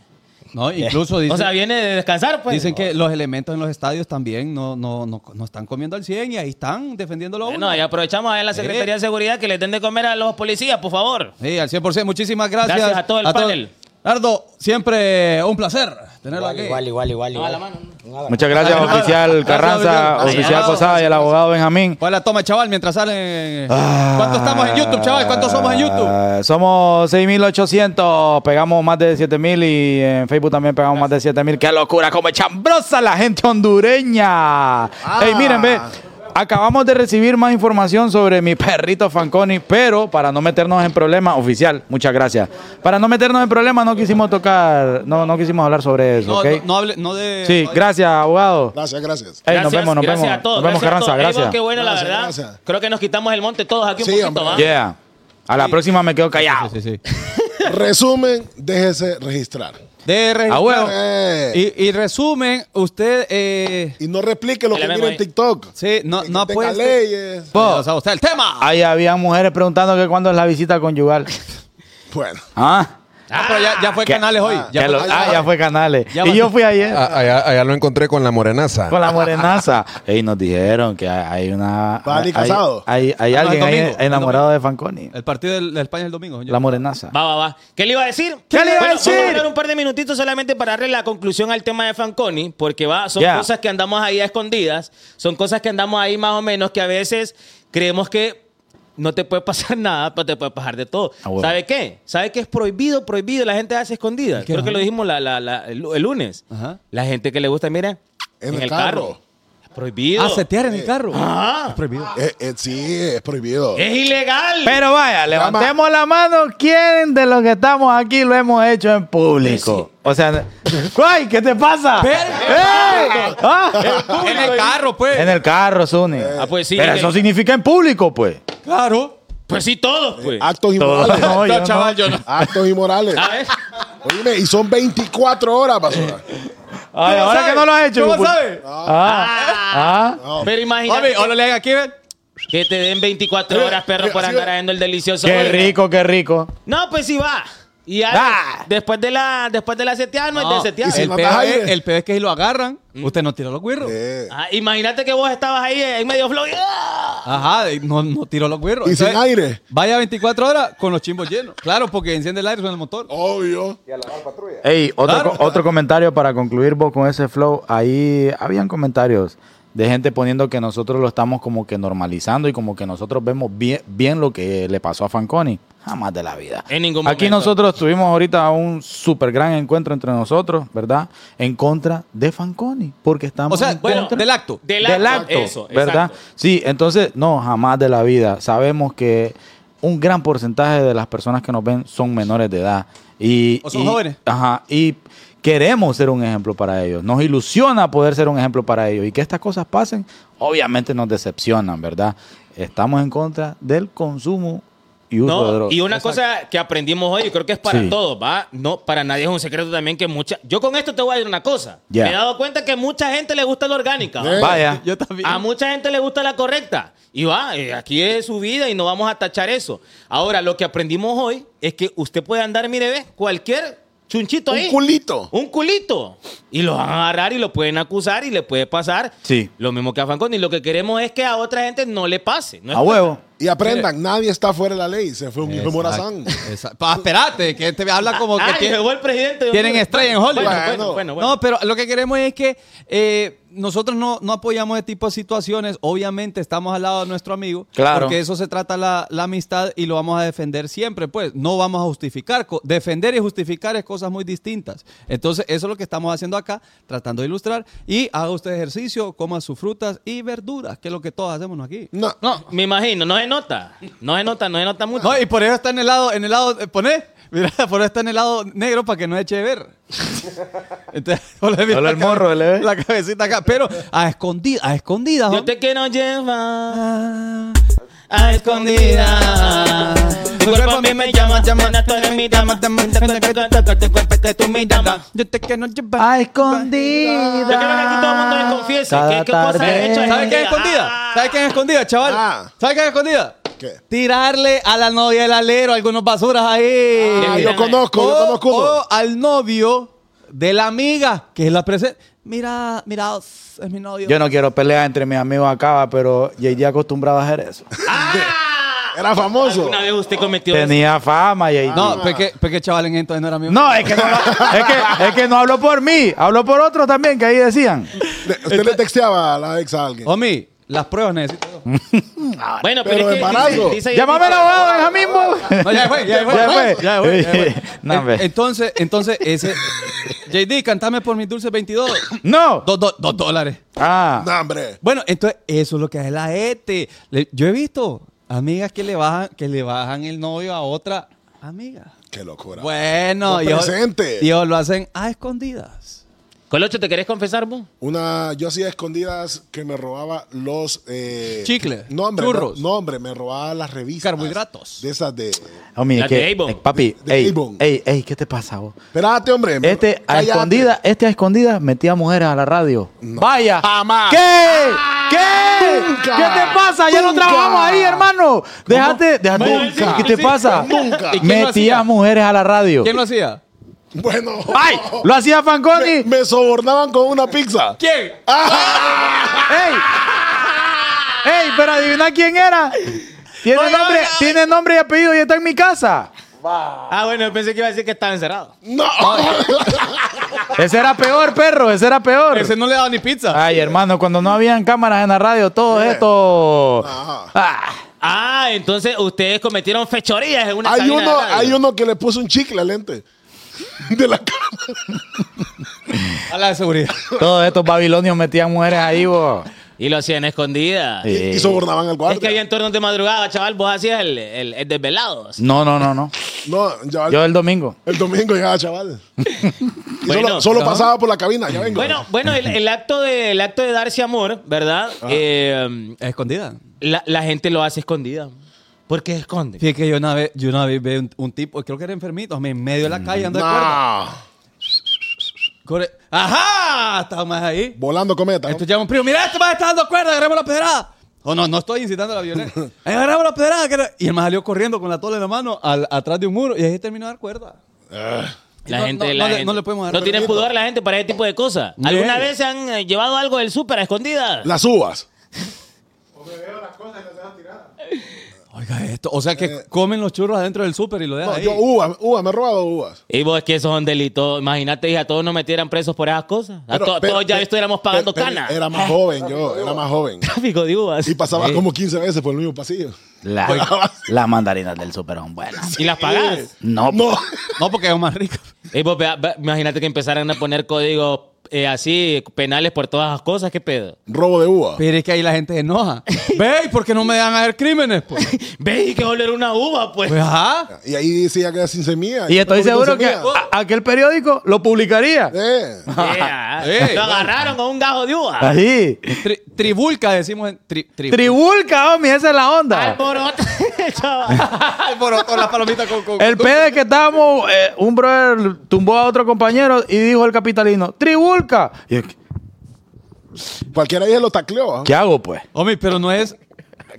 No, incluso dicen, o sea, viene de descansar, pues. dicen que los elementos en los estadios también no, no, no, no están comiendo al 100 y ahí están defendiéndolo. Bueno, y aprovechamos a la Secretaría de Seguridad que les den de comer a los policías, por favor. Sí, al 100%. Muchísimas gracias. Gracias a todo el panel. Nardo, siempre un placer tenerlo Igual, aquí. igual, igual, igual. No, a la igual. mano. Un abrazo. Muchas gracias, Gracias, oficial gracias, Carranza, gracias. oficial. Posada y el abogado Benjamín. ¿Cuál es la toma, chaval? Mientras salen. Ah. ¿Cuántos estamos en YouTube, chaval? ¿Cuántos somos en YouTube? Ah, Somos 6.800, pegamos más de 7.000 y en Facebook también pegamos más de 7.000. ¡Qué locura! ¡Como chambrosa la gente hondureña! Ey, miren, ve, acabamos de recibir más información sobre mi perrito Fanconi, pero para no meternos en problemas, oficial, muchas gracias. Para no meternos en problemas no quisimos tocar, no, no quisimos hablar sobre eso, No, ¿ok? no, no hable, no de. Sí, gracias, abogado. Gracias, gracias. Ey, nos vemos, nos gracias vemos. a todos. Nos vemos, gracias a Carranza, todos. Gracias. vos, Qué bueno, la verdad. gracias. Creo que nos quitamos el monte todos aquí un Sí, poquito. ¿va? Yeah. A la próxima me quedo callado. Sí, sí, sí. Resumen, déjese registrar. De registrar. A huevo. Eh, Y, y resumen, usted. Eh, y no replique lo que mira en. TikTok. sí, no, Que no tenga apueste. leyes. O sea, usted, el tema. Ahí había mujeres preguntando que cuándo es la visita conyugal. *laughs* Bueno. ¿Ah? Ah, pero ya, ya fue ¿Qué? Canales hoy. Ya Ya lo- ah, ya fue Canales. Ya y yo fui ayer A- Allá, allá lo encontré con la morenaza. con la morenaza. *laughs* Y nos dijeron que hay una. ¿Va a hay, ir casado? hay, hay Ah, alguien ahí enamorado de Fanconi. El partido del- de España el domingo. señor. La morenaza. Va, va, va. ¿Qué le iba a decir? ¿Qué le iba a decir? Vamos a hablar un par de minutitos solamente para darle la conclusión al tema de Fanconi, porque va, son cosas que andamos ahí a escondidas, son cosas que andamos ahí más o menos que a veces creemos que no te puede pasar *laughs* nada, pero te puede pasar de todo. Ah, bueno. ¿Sabe qué? ¿Sabe qué es prohibido? Prohibido, la gente hace escondidas. Creo que lo dijimos la- la- la- el, el lunes. Ajá. La gente que le gusta, mira, En el carro. Prohibido. Ah, setear en el carro. Ah. Es prohibido. Eh, eh, sí, es prohibido. Es ilegal. Pero vaya, levantemos la mano. ¿Quién de los que estamos aquí lo hemos hecho en público? O sea, ¡ay! ¿Qué te pasa? ¡Ey! Ah, En el carro, pues. En el carro, Zuni. Ah, pues sí. Pero eso significa en público, pues. Claro. Pues sí, todos, pues. Actos inmorales. no, yo no. chaval, yo no. Actos inmorales. A. Oíme, y son 24 horas, basura. Ay, ¿Cómo ahora sabe? que no lo has hecho. ¿Cómo pues- sabe? Ah, ah. Pero Mami, imagínate o le aquí, ven. que te den 24 horas, perro, por andar haciendo el delicioso. Qué rico, qué rico. No, pues sí va. Y Ah. después de la después de la seteada no, es de seteada. y si el, peor es, aire. el peor es que si lo agarran, usted no tiró los guirros. Eh, Ah, imagínate que vos estabas ahí en medio flow. y- ¡ah! Ajá, y no, no tiró los guirros. Y sin aire. Vaya 24 horas con los chimbos llenos. Claro, porque enciende el aire suena el motor. Obvio. Ey, otro, Claro. co- otro comentario para concluir vos con ese flow. Ahí habían comentarios de gente poniendo que nosotros lo estamos como que normalizando y como que nosotros vemos bien, bien lo que le pasó a Fanconi. Jamás de la vida. En ningún Aquí momento. nosotros tuvimos ahorita un súper gran encuentro entre nosotros, ¿verdad? En contra de Fanconi. Porque estamos O sea, en bueno, contra del acto. Del del acto, acto, eso, ¿verdad? exacto. Sí, entonces, no, jamás de la vida. Sabemos que un gran porcentaje de las personas que nos ven son menores de edad. Y, O son y- jóvenes. Ajá, y queremos ser un ejemplo para ellos. Nos ilusiona poder ser un ejemplo para ellos. Y que estas cosas pasen, obviamente nos decepcionan, ¿verdad? Estamos en contra del consumo y uso de No, drogas. y una cosa que aprendimos hoy, y creo que es para Sí. todos, ¿va? No, para nadie es un secreto también que mucha... Yo con esto te voy a decir una cosa. Ya. Me he dado cuenta que mucha gente le gusta la orgánica. ¿va? Vaya. Yo también. A mucha gente le gusta la correcta. Y va, eh, aquí es su vida y no vamos a tachar eso. Ahora, lo que aprendimos hoy es que usted puede andar, mire, ve, cualquier chunchito ahí. Un culito. Un culito. Y lo van a agarrar y lo pueden acusar y le puede pasar. Sí. Lo mismo que a Fanconi. Lo que queremos es que a otra gente no le pase. No A huevo. Y aprendan, nadie está fuera de la ley. Se fue un hijo de Morazán. Exacto. Pa, espérate, que te habla como que Ay, tiene- llegó el presidente. tienen estrella en Hollywood. Bueno, bueno, Bueno. No, pero lo que queremos es que eh, nosotros no, no apoyamos ese tipo de situaciones. Obviamente estamos al lado de nuestro amigo. Claro. Porque eso se trata la, la amistad y lo vamos a defender siempre. Pues no vamos a justificar. Defender y justificar es cosas muy distintas. Entonces, eso es lo que estamos haciendo acá, tratando de ilustrar. Y haga usted ejercicio, coma sus frutas y verduras, que es lo que todos hacemos ¿no? aquí. No. No, me imagino, no se nota. No se nota, no se nota mucho. No, y por eso está en el lado, en el lado, eh, poné, mira, *laughs* por eso está en el lado negro para que no eche de ver. *laughs* Entonces, ponle bien Solo la el morro, cabe- ¿le ve? La cabecita acá, pero a escondidas, a escondidas. Yo ¿no? te quiero llevar a escondida. Cuerpo a mí me llama, llama, tú eres mi dama. Tu cuerpo. Yo te quiero llevar. A Yo escondida. quiero que aquí todo el mundo me confiese. Cada ¿Qué, qué cosa tarde. he hecho? ¿Sabes qué es escondida? Ah. ¿Sabes qué es escondida, chaval? Ah. ¿Sabes qué es escondida? ¿Qué? Tirarle a la novia del alero algunos basuras ahí. Ah, yo conozco, yo o, conozco uno. o al novio de la amiga, que es la presente. Mira, mira, es mi novio. Yo no quiero pelear entre mis amigos acá, pero JD acostumbrado a hacer eso. Era famoso. ¿Alguna vez usted cometió eso? Tenía fama, JD. No, porque, porque chaval en entonces no era mío. No, es que no, es que, es que no hablo por mí, hablo por otros también que ahí decían. Usted le texteaba a la ex a alguien. Homie, las pruebas necesito. Bueno, pero, Pero es que embarazo. dice- dice- Llámame al abogado vos. No, ya fue, ya fue. Ya fue. Ya fue, ya fue. *laughs* No, En- hombre. entonces, entonces, ese. JD, cantame por mis dulces 22. No. Dos, dos, dos dólares. Ah. No, hombre. Bueno, entonces, eso es lo que hace la gente. Le- yo he visto amigas que le bajan, que le bajan el novio a otra amiga. Qué locura. Bueno, ellos- presente. ellos lo hacen a escondidas. Colocho, ¿te querés confesar vos? Una, yo hacía escondidas que me robaba los eh, Chicle, No, hombre, churros. No, no, hombre, me robaba las revistas. Carbohidratos. De esas de. Homie, es que, de Avon. eh, papi, De- de ey, Avon. ey, ey, ¿qué te pasa vos? Espérate, hombre. Este a cállate. escondida, este a escondida metía mujeres a la radio. Vaya. Jamás. ¿Qué? ¿Qué? Nunca. ¿Qué te pasa? Ya no Nunca. trabajamos ahí, hermano. Déjate, déjate. ¿Qué te pasa? Nunca. ¿Y quién lo Metía hacía? mujeres a la radio. ¿Quién lo hacía? Bueno. ¡Ay! Lo hacía Fanconi. Me, me sobornaban con una pizza. ¿Quién? ¡Ey! ¡Ey! Pero adivina quién era. Tiene nombre, tiene nombre y apellido y está en mi casa. Ah, bueno, yo pensé que iba a decir que estaba encerrado. No. *laughs* Ese era peor, perro. Ese era peor. Ese no le daba ni pizza. Ay, hermano, cuando no habían cámaras en la radio, todo esto. Ajá. Ah, Ah, entonces ustedes cometieron fechorías en una Hay de uno, radio. hay uno que le puso un chicle al lente. De la cara. A la de seguridad. todos estos babilonios metían mujeres ahí, vos. Y lo hacían escondida. Sí. Y, y sobornaban al guardia. Es que había turnos de madrugada, chaval. Vos hacías el, el, el desvelados. No, no, no, no. No, ya, Yo el domingo. el domingo llegaba, chaval. *laughs* Y Bueno, solo, solo no. pasaba por la cabina, ya vengo. Bueno, bueno, el, el acto de, el acto de darse amor, ¿verdad? Eh, Escondida. la, la gente lo hace escondida. ¿Por qué esconde? Fíjate que yo una vez, yo una vez vi un, un tipo, creo que era enfermito, en medio de la calle ando de cuerda. Corre- ¡Ajá! Estaba más ahí. Volando cometa. ¿no? Entonces llama un primo, mira, este más está dando cuerda, agarremos la pedrada. O no, no estoy incitando a la violencia. Ahí *laughs* agarramos la pedrada. que era- Y el más salió corriendo con la tola en la mano al- atrás de un muro y ahí terminó de dar cuerda. La No, gente, no, la no le- gente- no le podemos dar no tiene permiso. pudor la gente para ese tipo de cosas. ¿Alguna vez se han eh, llevado algo del súper a escondidas? Las uvas. Oiga esto, o sea que comen los churros adentro del súper y lo dejan No, ahí. yo uvas, uvas, me he robado uvas. Y vos es que esos son delitos. Imagínate, hija, todos nos metieran presos por esas cosas. A Pero- to- pero- todos ya pero- estuviéramos pagando pero- cana. Era más *laughs* joven yo, era más joven. *laughs* Tráfico de uvas. Y pasaba como 15 veces por el mismo pasillo. La- *laughs* las mandarinas del súper son buenas. ¿Y las pagás? No, No, No, porque es más rico. Y vos imagínate que empezaran a poner códigos eh, así, penales por todas las cosas. ¿Qué pedo? robo de uva. Pero es que ahí la gente se enoja. *laughs* Ve, ¿y por qué no me dejan hacer crímenes? Pues, *laughs* Ve y que oler una uva, pues. pues ajá. Y ahí decía que era sin semilla. Y estoy seguro que a- aquel periódico lo publicaría. Eh, *laughs* Yeah. Eh. Lo agarraron con un gajo de uva. Ahí. Tri- tribulca decimos en tri- tri- Tribulca, homie, esa es la onda. Alboroto, *laughs* chaval. Alborotó las palomitas con, con- El pedo es que estábamos, eh, un brother tumbó a otro compañero y dijo el capitalino, Tribulca. Y yo, cualquiera ahí se lo tacleó. ¿ah? ¿Qué hago pues? Hombre, pero no es,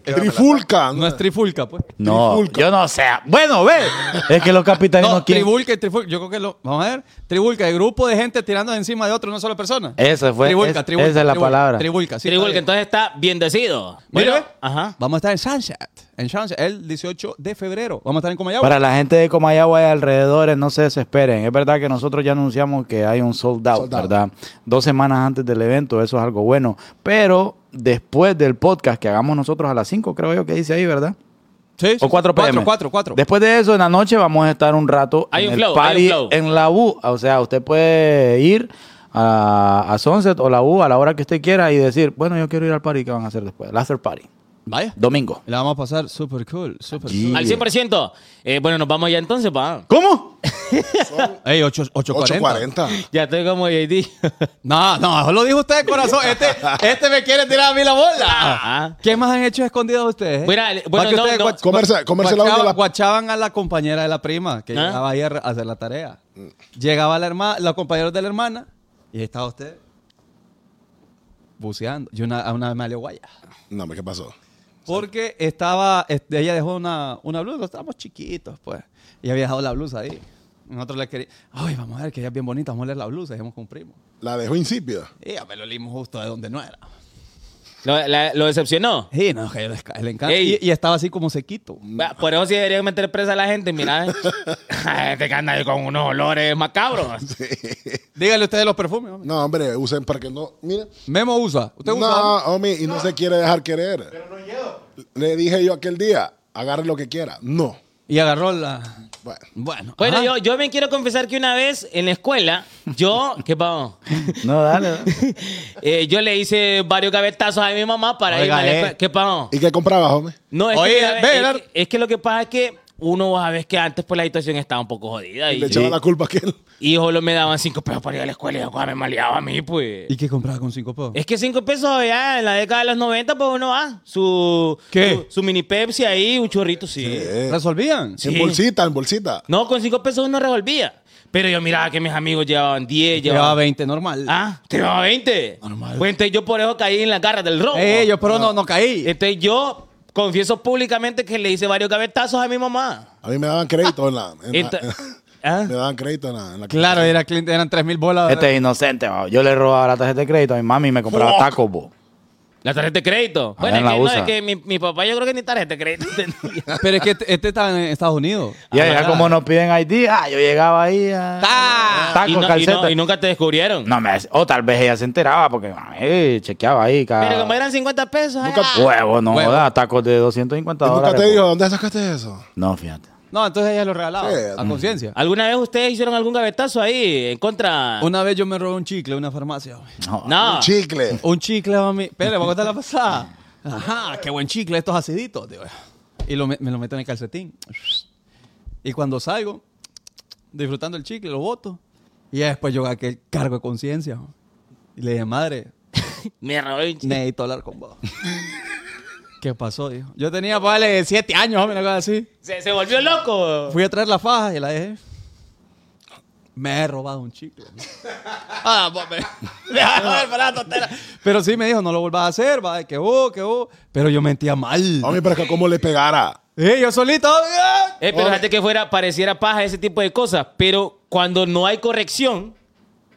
Trifulca. no es trifulca, pues. No, Trifulca. yo no sé. Bueno, ve. Es que los capitalinos No, quieren... tribulca y trifulca. Yo creo que lo. Vamos a ver. Tribulca, el grupo de gente tirando encima de otro, una sola persona. Esa fue- Tribulca, es- tribulca. esa es la tribulca, palabra. Tribulca, sí. Tribulca, entonces está bien decidido. Mire, Bueno, ve. ajá. Vamos a estar en Sunset. En Sunset, el 18 de febrero. Vamos a estar en Comayagua. Para la gente de Comayagua y alrededores, no se desesperen. Es verdad que nosotros ya anunciamos que hay un sold out, Sold out. ¿verdad? Dos semanas antes del evento, eso es algo bueno. Pero después del podcast que hagamos nosotros a las 5, creo yo que dice ahí, ¿verdad? Sí, O 4 pm. 4, 4, 4. Después de eso, en la noche vamos a estar un rato Hay en un el flow, party hay un flow. en la U. O sea, usted puede ir a, a Sunset o la U a la hora que usted quiera y decir, bueno, yo quiero ir al party, ¿qué van a hacer después? El after party. Vaya. Domingo. La vamos a pasar súper cool, súper cool. Al 100%. Eh, bueno, nos vamos ya entonces, pa. ¿Cómo? *laughs* Ey, 8, 840. 840. Ya estoy como JD. No, no, eso lo dijo usted de corazón. Este, este me quiere tirar a mí la bola. Ah. ¿Qué más han hecho escondidos ustedes? eh? Mira, bueno, que no, ustedes no. guach- Comerse- comerse la guachaban- uña de la- guachaban a la compañera de la prima que ¿Ah? llegaba ahí a re- a hacer la tarea. Llegaba la hermana, los compañeros de la hermana y ahí estaba usted buceando. Yo una, a una vez me salió guaya. No, hombre, ¿qué pasó? Porque estaba, ella dejó una, una blusa, estábamos chiquitos, pues. Y había dejado la blusa ahí. Nosotros le queríamos, ay, vamos a ver que ella es bien bonita, vamos a leer la blusa, dijimos con un primo. La dejó insípida. Y ya me lo limos justo de donde no era. Lo, la- lo decepcionó. Sí, no, que le, le encanta. Y, y estaba así como sequito. Por eso sí deberían meter presa a la gente, mira. eh. *laughs* *laughs* Gente que anda ahí con unos olores macabros. *laughs* Dígale ustedes los perfumes. hombre. No, hombre, usen para que no. Mire. Memo usa. ¿Usted usa? No, hombre, y no se quiere dejar querer. Pero no Le dije yo aquel día, agarre lo que quiera. No. Y agarró la... Bueno. Bueno. Bueno, ajá. yo, yo me quiero confesar que una vez en la escuela, yo, *laughs* ¿qué pasó? No, dale. *laughs* Eh, yo le hice varios gavetazos a mi mamá para Oiga, irme a la eh. escuela. ¿Qué pasó? ¿Y qué comprabas, hombre? No, es, Oye, que, mira, ve, es, la- que, es que lo que pasa es que uno sabes que antes pues la situación estaba un poco jodida. Y Y, le echaba la culpa a aquel. *laughs* y solo me daban cinco pesos para ir a la escuela y yo, me maleaba a mí, pues. ¿Y qué compraba con cinco pesos? Es que cinco pesos ya en la década de los 90, pues uno va. Su, ¿Qué? Su, su mini Pepsi ahí, un chorrito, sí. ¿Resolvían? Sí. En bolsita, en bolsita. No, con cinco pesos uno revolvía. Pero yo miraba que mis amigos llevaban 10, Llevaba llevaban 20, normal. Ah, te llevaba 20. Normal. Pues entonces yo por eso caí en la garra del robo. Eh, yo pero no, no caí. Entonces yo confieso públicamente que le hice varios gavetazos a mi mamá. A mí me daban crédito en la. en la- Enta- *laughs* en- ¿Ah? me daban crédito en la. en la- Claro, era, cliente- eran 3 mil bolas. Este es inocente. Yo le robaba la tarjeta de crédito a mi mami y me compraba tacos, bo. La tarjeta de crédito. Ah, Bueno, es la que, no, usa. es que mi, mi papá yo creo que ni tarjeta de crédito *laughs* tenía. Pero es que este, este estaba en Estados Unidos. Y allá como nos piden ID, ah, yo llegaba ahí a... ¡Ah! Taco, y, no- y calceta. no- y nunca te descubrieron. No me o tal vez ella se enteraba porque eh, chequeaba ahí cada Pero como eran 50 pesos. Nunca- ah. huevo, no Huevo. da tacos de 250 ¿Y nunca dólares. te bo. dijo, ¿dónde sacaste eso? No, fíjate. No, entonces ella lo regalaba. Sí. a conciencia. ¿Alguna vez ustedes hicieron algún gavetazo ahí en contra? Una vez yo me robé un chicle en una farmacia. güey. No. Chicle. Un chicle, mami. Espera, ¿me voy a contar la pasada? Ajá, qué buen chicle, estos aciditos. tío. Y lo me, me lo meto en el calcetín. Y cuando salgo, disfrutando el chicle, lo boto. Y ya después yo aquel cargo de conciencia. Y le dije, madre, *laughs* Me robé un chicle. necesito hablar con vos. ¿Qué pasó? Dijo. Yo tenía, vale, siete años, hombre, una cosa así. Se, se volvió loco. Fui a traer la faja y la dejé. Me he robado un chicle. *laughs* ah, me-. *laughs* Pero sí me dijo, no lo vuelvas a hacer, va, que vos, que vos. Pero yo mentía mal. Hombre, pero es que cómo le pegara. Eh, yo solito. ¡ah! Eh, pero fíjate que fuera, pareciera paja ese tipo de cosas. Pero cuando no hay corrección,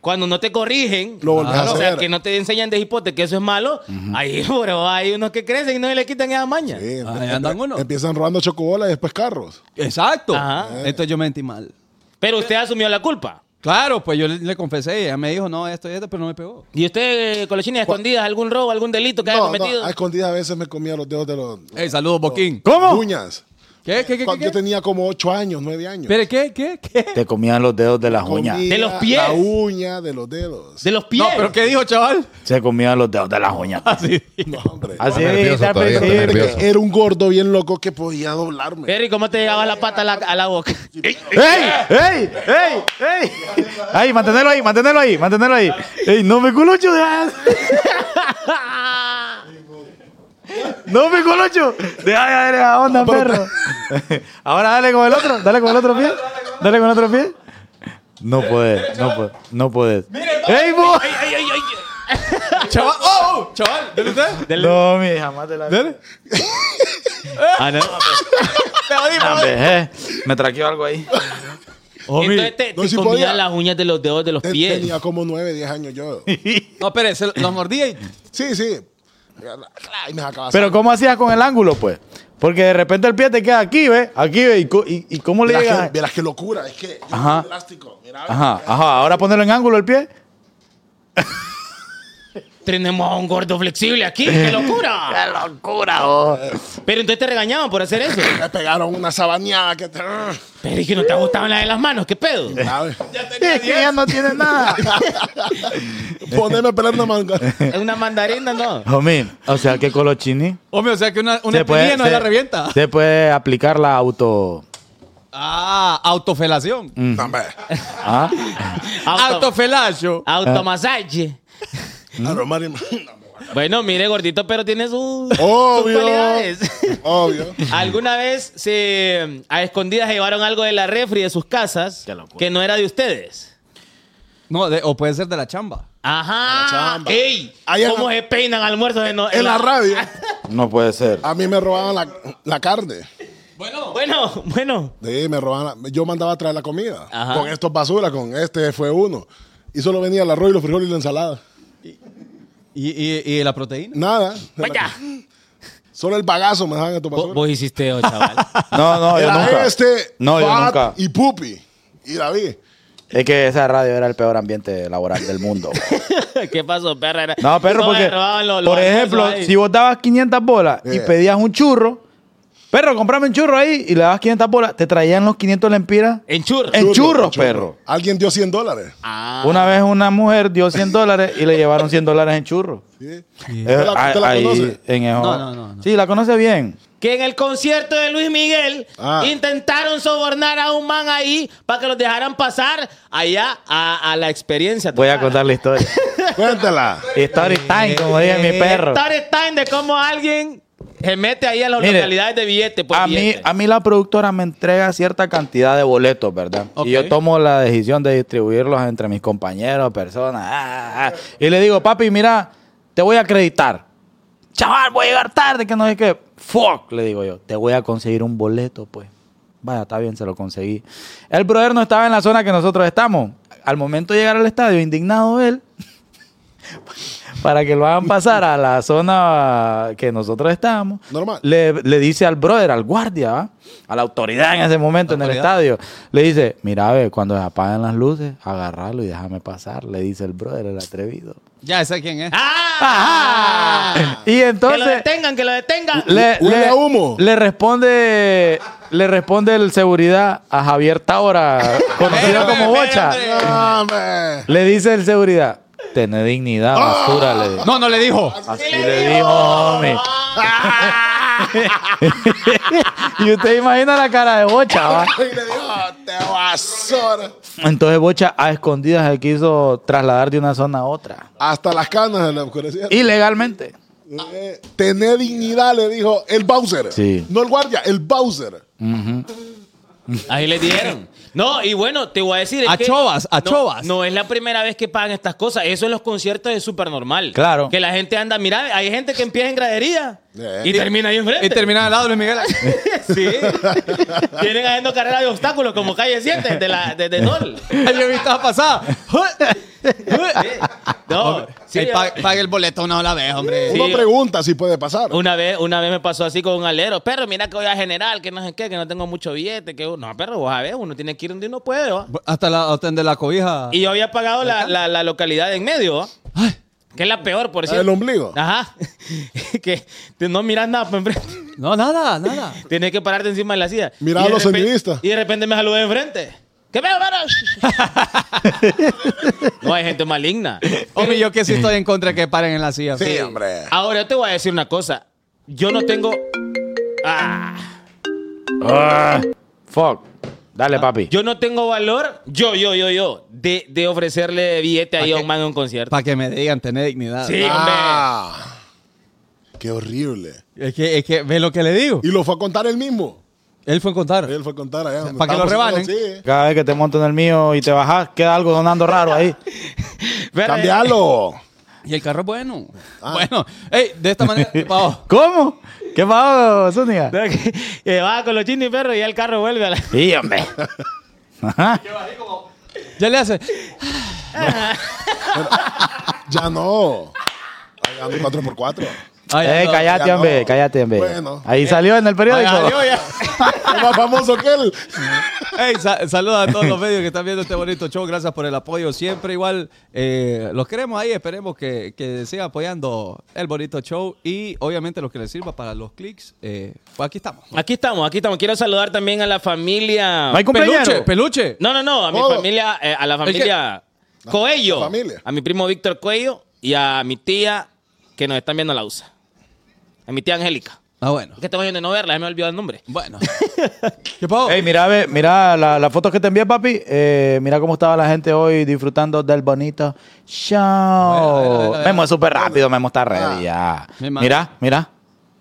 cuando no te corrigen, Lo volvés a o sea, hacer. que no te enseñan de hipote que eso es malo, ahí, *laughs* bro, hay unos que crecen y no le quitan esa maña. Sí, Ahí andan uno. Empiezan robando chocobolas y después carros. Exacto. Ajá. Entonces yo mentí mal. Pero usted asumió la culpa. Claro, pues yo le, le confesé ella me dijo, no, esto y esto, pero no me pegó. ¿Y usted, con las chinas escondidas, algún robo, algún delito que haya No, cometido? no, a escondidas a veces me comía los dedos de los Ey, saludos, Boquín. ¿Cómo? uñas. ¿Qué, qué? Cuando qué? yo tenía como 8 años, 9 años. ¿Pero qué, qué, qué? Te comían los dedos de las uñas. De los pies. La uña de los dedos. De los pies. No, pero ¿qué dijo, chaval? Se comían los dedos de las uñas. *laughs* Así. No, hombre. Así nervioso todavía, nervioso. Era un gordo bien loco que podía doblarme. Perry, ¿cómo te llegaba la pata a la, a la boca? *laughs* ¡Ey! ¡Ey! ¡Ey! ¡Ey! Ahí, mantenerlo ahí, mantenerlo ahí, mantenerlo ahí. ¡Ey, no me colocho! deja- *laughs* ¡No me colocho! Deja de dar esa onda, perro. Ahora dale con el otro, dale con el otro pie. Dale con el otro pie. No puedes, no puedes, no puedes. ¡Ey, vos! Chaval, oh, oh, chaval, ¿dele usted? No, mi, jamás te la Dele. Ah, no. *laughs* Hombre, eh, Me traqueó algo ahí. Entonces te, No, te comían podía. las uñas de los dedos de los Te- pies. Tenía como 9, 10 años yo. *laughs* No, espere, se lo mordía y... Sí, sí. Y me sacaba Pero. ¿cómo hacías con el ángulo, pues? Porque de repente el pie te queda aquí, ¿ves? Aquí, ¿ves? ¿Y, co- y, y cómo le Verás llegas? que, verás qué locura. Es que yo Ajá. soy elástico. Mira, Ajá, ajá. Ahora ponerlo en ángulo el pie. Tenemos a un gordo flexible aquí. ¡Qué *laughs* locura! ¡Qué locura, vos! Pero entonces te regañaban por hacer eso. me pegaron una sabaneada que te... Pero es que no te gustaban las de las manos. ¿Qué pedo? ¿sabes? Es que ya no tiene nada. *laughs* Poneme a pelar una manga. Es una mandarina, ¿no? Homie, o sea que colochini Hombre, o sea que una, una puede, no se- la revienta. se puede aplicar la auto. Ah, autofelación. Mm. ¿Ah? Auto, Autofelacio. automasaje. *laughs* *laughs* No, Mari- Bueno, mire, gordito, pero tiene sus, sus Obvio. cualidades. *laughs* Obvio. ¿Alguna vez se a escondidas llevaron algo de la refri de sus casas que no era de ustedes? No, de- o puede ser de la chamba. Ajá. chamba. ¡Ey! En ¿Cómo la- se peinan almuerzos en, En la radio. *laughs* No puede ser. A mí me robaban la, la carne. Bueno, bueno. Sí, me robaban. la- yo mandaba a traer la comida. Ajá. Con estos basura, con este fue uno. Y solo venía el arroz y los frijoles y la ensalada. ¿Y, y, y la proteína? Nada. Vaya. *laughs* Solo el bagazo me dejaban estos Vos, basura. vos hiciste, oh, chaval. *laughs* No, no, yo Era nunca. este, No, yo nunca. y Pupi. Y David. Es que esa radio era el peor ambiente laboral del mundo. *laughs* ¿Qué pasó, perra? No, perro, porque, los- los por ejemplo, si vos dabas 500 bolas y Yeah. pedías un churro, perro, comprame un churro ahí y le dabas 500 bolas, te traían los 500 lempiras En churro. en churros, churro. perro. Alguien dio 100 dólares. Ah. Una vez una mujer dio 100 dólares y le llevaron 100 dólares en churros. ¿sí? Eh, ¿Usted la, usted la ahí, conoce? en. No, no, no, no. Sí, la conoce bien. Que en el concierto de Luis Miguel Ah. intentaron sobornar a un man ahí para que los dejaran pasar allá a, a la experiencia. Voy a contar la historia. *laughs* Cuéntala. Story time, como dice mi perro. Story time de cómo alguien se mete ahí a las Mire, localidades de billete. Por A mí, a mí la productora me entrega cierta cantidad de boletos, ¿verdad? Y yo tomo la decisión de distribuirlos entre mis compañeros, personas. ah, ah, ah. Y le digo, papi, mira, te voy a acreditar. Chaval, voy a llegar tarde, que no sé qué. Fuck, le digo yo, te voy a conseguir un boleto, pues. Vaya, está bien, se lo conseguí. El brother no estaba en la zona que nosotros estamos. Al momento de llegar al estadio, indignado él, para que lo hagan pasar a la zona que nosotros estábamos, Normal. le, le dice al brother, al guardia, ¿va? a la autoridad en ese momento en el estadio, le dice, mira, ve, cuando se apagan las luces, agarrarlo y déjame pasar, le dice el brother, el atrevido. Ya sé quién es. ¡Ah! Y Que lo entonces detengan, que lo detengan. le, Huele le- a humo. le responde le responde el seguridad a Javier Taura, *laughs* conocido como Bocha. Le dice el seguridad, tené dignidad, basura. Le dijo. No, no le dijo. Así le dijo, homie. *laughs* y usted imagina la cara de Bocha, ¿va? *laughs* Y le dijo, te basura. Entonces Bocha a escondidas se quiso trasladar de una zona a otra. Hasta las canas se le oscurecieron. Ilegalmente. Eh, tener dignidad, le dijo el Bowser. Sí. No el guardia, el Bowser. Ahí le dieron. No, y bueno, te voy a decir. A chovas, a no- chovas. No es la primera vez que pagan estas cosas. Eso en los conciertos es súper normal. Claro. Que la gente anda, mira, hay gente que empieza en gradería Eh. y termina ahí enfrente. Y termina al lado de Luis Miguel. *laughs* Sí. Tienen haciendo carrera de obstáculos como calle 7 de la de, de Nol. *laughs* Yo vi estaba pasada. No, sí, pa- pague el boleto una la vez, hombre. Sí. Uno pregunta si puede pasar. Una vez, una vez me pasó así con un alero. Perro, mira que voy a general, que no sé qué, que no tengo mucho billete. Que... No, perro, vos a ver, uno tiene que ir donde uno puede. ¿va? Hasta la hasta de la cobija. Y yo había pagado la, la, la localidad de en medio, ¿va? Que es la peor, por el cierto. ombligo. Ajá. *laughs* que no miras nada para enfrente. No, nada, nada. *laughs* Tienes que pararte encima de la silla. Mirá a los sonidistas. Y de repente me saludé enfrente. ¿Qué veo, *laughs* No, hay gente maligna. Hombre, yo que sí estoy en contra de que paren en la silla. Sí, hombre. Ahora yo te voy a decir una cosa. Yo no tengo. Ah, Ah, fuck. Dale, papi. yo no tengo valor, yo, yo, yo, yo, de, de ofrecerle billete ahí a un man en un concierto. Para que me digan, tener dignidad. Sí, hombre. Ah, qué horrible. Es que, es que ve lo que le digo. Y lo fue a contar él mismo. Él fue a contar. Él fue a contar allá. donde ¿Para que lo estábamos rebanen? nosotros, Sí. Cada vez que te monto en el mío y te bajas, queda algo sonando raro ahí. *laughs* Pero, Cambialo. Y el carro es bueno. Ah. Bueno, ey, de esta manera, *laughs* Pao, ¿Cómo? ¿Qué pasó, Zúñiga? que, va con los chinos y perros y ya el carro vuelve a la. Sí, hombre. Ajá. ya le hace. *laughs* Ya no. Ando 4x4. Ay, Eh, no, cállate, hombre, no. cállate, hombre. Bueno. Ahí salió en el periódico. Ay, adiós, ya. *laughs* Más famoso que él. Hey, sa- saludos a todos los medios que están viendo este bonito show. Gracias por el apoyo. Siempre igual eh, los queremos ahí. Esperemos que, que sigan apoyando el bonito show. Y obviamente lo que les sirva para los clics. eh, pues aquí estamos. Aquí estamos, aquí estamos. Quiero saludar también a la familia. ¿No hay? Peluche, peluche. No, no, no, a mi Todo. familia, eh, a la familia Coello. la familia. A mi primo Víctor Coello y a mi tía que nos están viendo la USA. A mi tía Angélica. Ah, bueno. Es que tengo años de no verla, ya me he olvidado el nombre. Bueno. *laughs* ¿Qué pasó? Ey, mira, ve, mira la, la foto que te envié, papi. Eh, mira cómo estaba la gente hoy disfrutando del bonito show. A ver, a ver, a ver. Memo es súper rápido, Memo está ready ya. Mi madre. Mira, mira.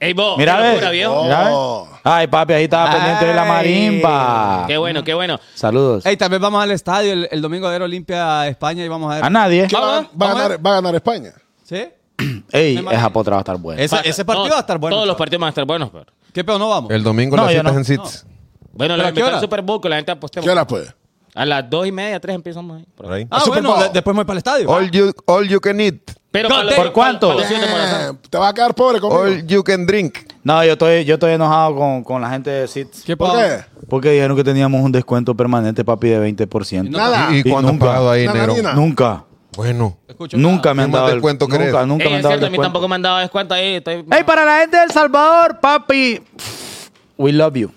Ey, vos, Mira, qué ve. locura, viejo. Mira, ve. Ay, papi, ahí estaba pendiente de la Ay. marimba. Qué bueno, qué bueno. Saludos. Hey, también vamos al estadio el, el domingo de Olimpia España y vamos a ver. A nadie. ¿Qué va, Ah, va a ganar, va a ganar España. ¿Sí? *clears throat* Ey, esa potra va a estar buena. Ese, partido no, va a estar bueno. Todos los partidos van a estar buenos, pero. ¿Qué pedo no vamos? El domingo No, las yo citas no. en Sits. Bueno, ¿Pero los a al hora? Super Bowl, que la gente apostemos. ¿Qué hora puede? A las dos y media, tres empezamos ahí. por. Por. Ah, Super bueno, Bowl. de- después voy para el estadio. All you, all you can eat. Pero para los- ¿por para- cuánto? para los siete Morazán. Eh, te vas a quedar pobre conmigo. All you can drink. No, yo estoy, yo estoy enojado con, con la gente de SITS. ¿Qué ¿Por qué? Porque dijeron que teníamos un descuento permanente, papi, de 20%. No, Nada. ¿Y, y Y cuánto has nunca. pagado ahí, Nada, negro? Nunca. Bueno. Escucho Nunca me han ¿Qué más dado el descuento nunca, nunca Ey, me han es dado el cierto, a mí tampoco me han dado descuento ahí. Estoy... Ey, para la gente del Salvador, papi. We love you.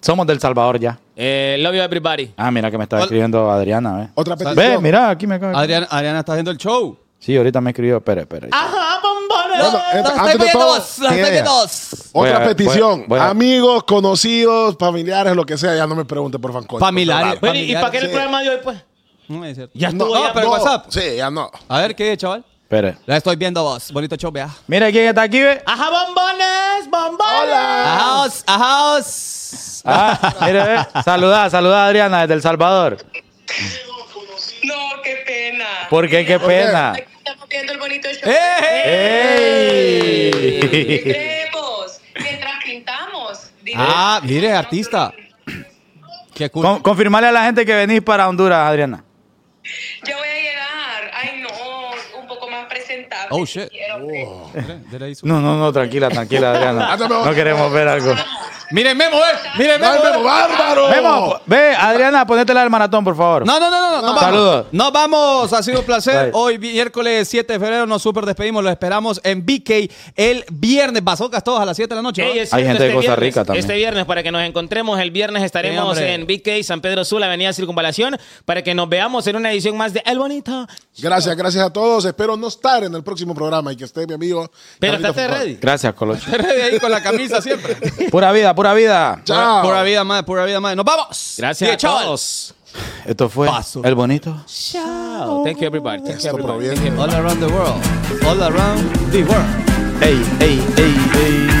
Somos del Salvador ya. Eh, love you everybody. Ah, mira que me está escribiendo Adriana, ¿ve? Otra petición. Ve, mira, aquí me acaba. Adriana, Adriana está haciendo el show. Sí, ahorita me escribió. Espera, espera. Ajá, bombones. Bueno, eh, Las antes de estoy todo, viendo, las estoy idea. viendo. otra Voy a- petición. voy a- voy a- Amigos, conocidos, familiares, lo que sea, ya no me pregunte por fan Familiares. Bueno, ¿y para qué el Sí. programa de hoy, pues? No es cierto. Ya No, estuvo, no, ya. pero no, WhatsApp. Sí, ya no. A ver, ¿qué, chaval? Espera. La estoy viendo vos. Bonito show, vea. Mira quién está aquí, ve. Ajá, bombones, bombones. Ajaos, ajaos. Ah, mire, ve. Saluda, saluda a Adriana desde El Salvador. No, qué pena. ¿Por qué? Qué pena. Aquí estamos viendo el bonito show. ¡Eh! ¡Ey! Creemos, mientras pintamos. Dile- Ah, mire, artista. *clears throat* Qué cool. Con- confirmarle a la gente que venís para Honduras, Adriana. Ya voy a llegar. Ay, no, un poco más presentable. Oh, shit. quiero, su- No, no, no, tranquila, tranquila, Adriana. *laughs* No queremos ver algo. Miren, Memo, ve. Miren, Memo. ¡Ay, Memo, bárbaro! Memo, ve, Adriana, ponétela al maratón, por favor. No, no, no, no, no. nos vamos. Saludos. Nos vamos. Ha sido un placer. Bye. Hoy, miércoles 7 de febrero, nos super despedimos. Lo esperamos en BK el viernes. Bazocas todos a las 7 de la noche. Hay gente de este Costa viernes, Rica también. Este viernes, para que nos encontremos, el viernes estaremos en BK San Pedro Sula, Avenida Circunvalación, para que nos veamos en una edición más de El Bonito. Gracias, gracias a todos. Espero no estar en el próximo programa y que esté mi amigo. Pero estate ready. Gracias, Colocho. Ready ahí con la camisa siempre. Pura vida, pura vida. Chao. Pura vida más, pura vida más. Nos vamos. Gracias a todos. Esto fue Paso. El Bonito. Chao. Thank you, everybody. Thank you, everybody. proviene. All around the world. All around the world. Ey, ey, ey, ey.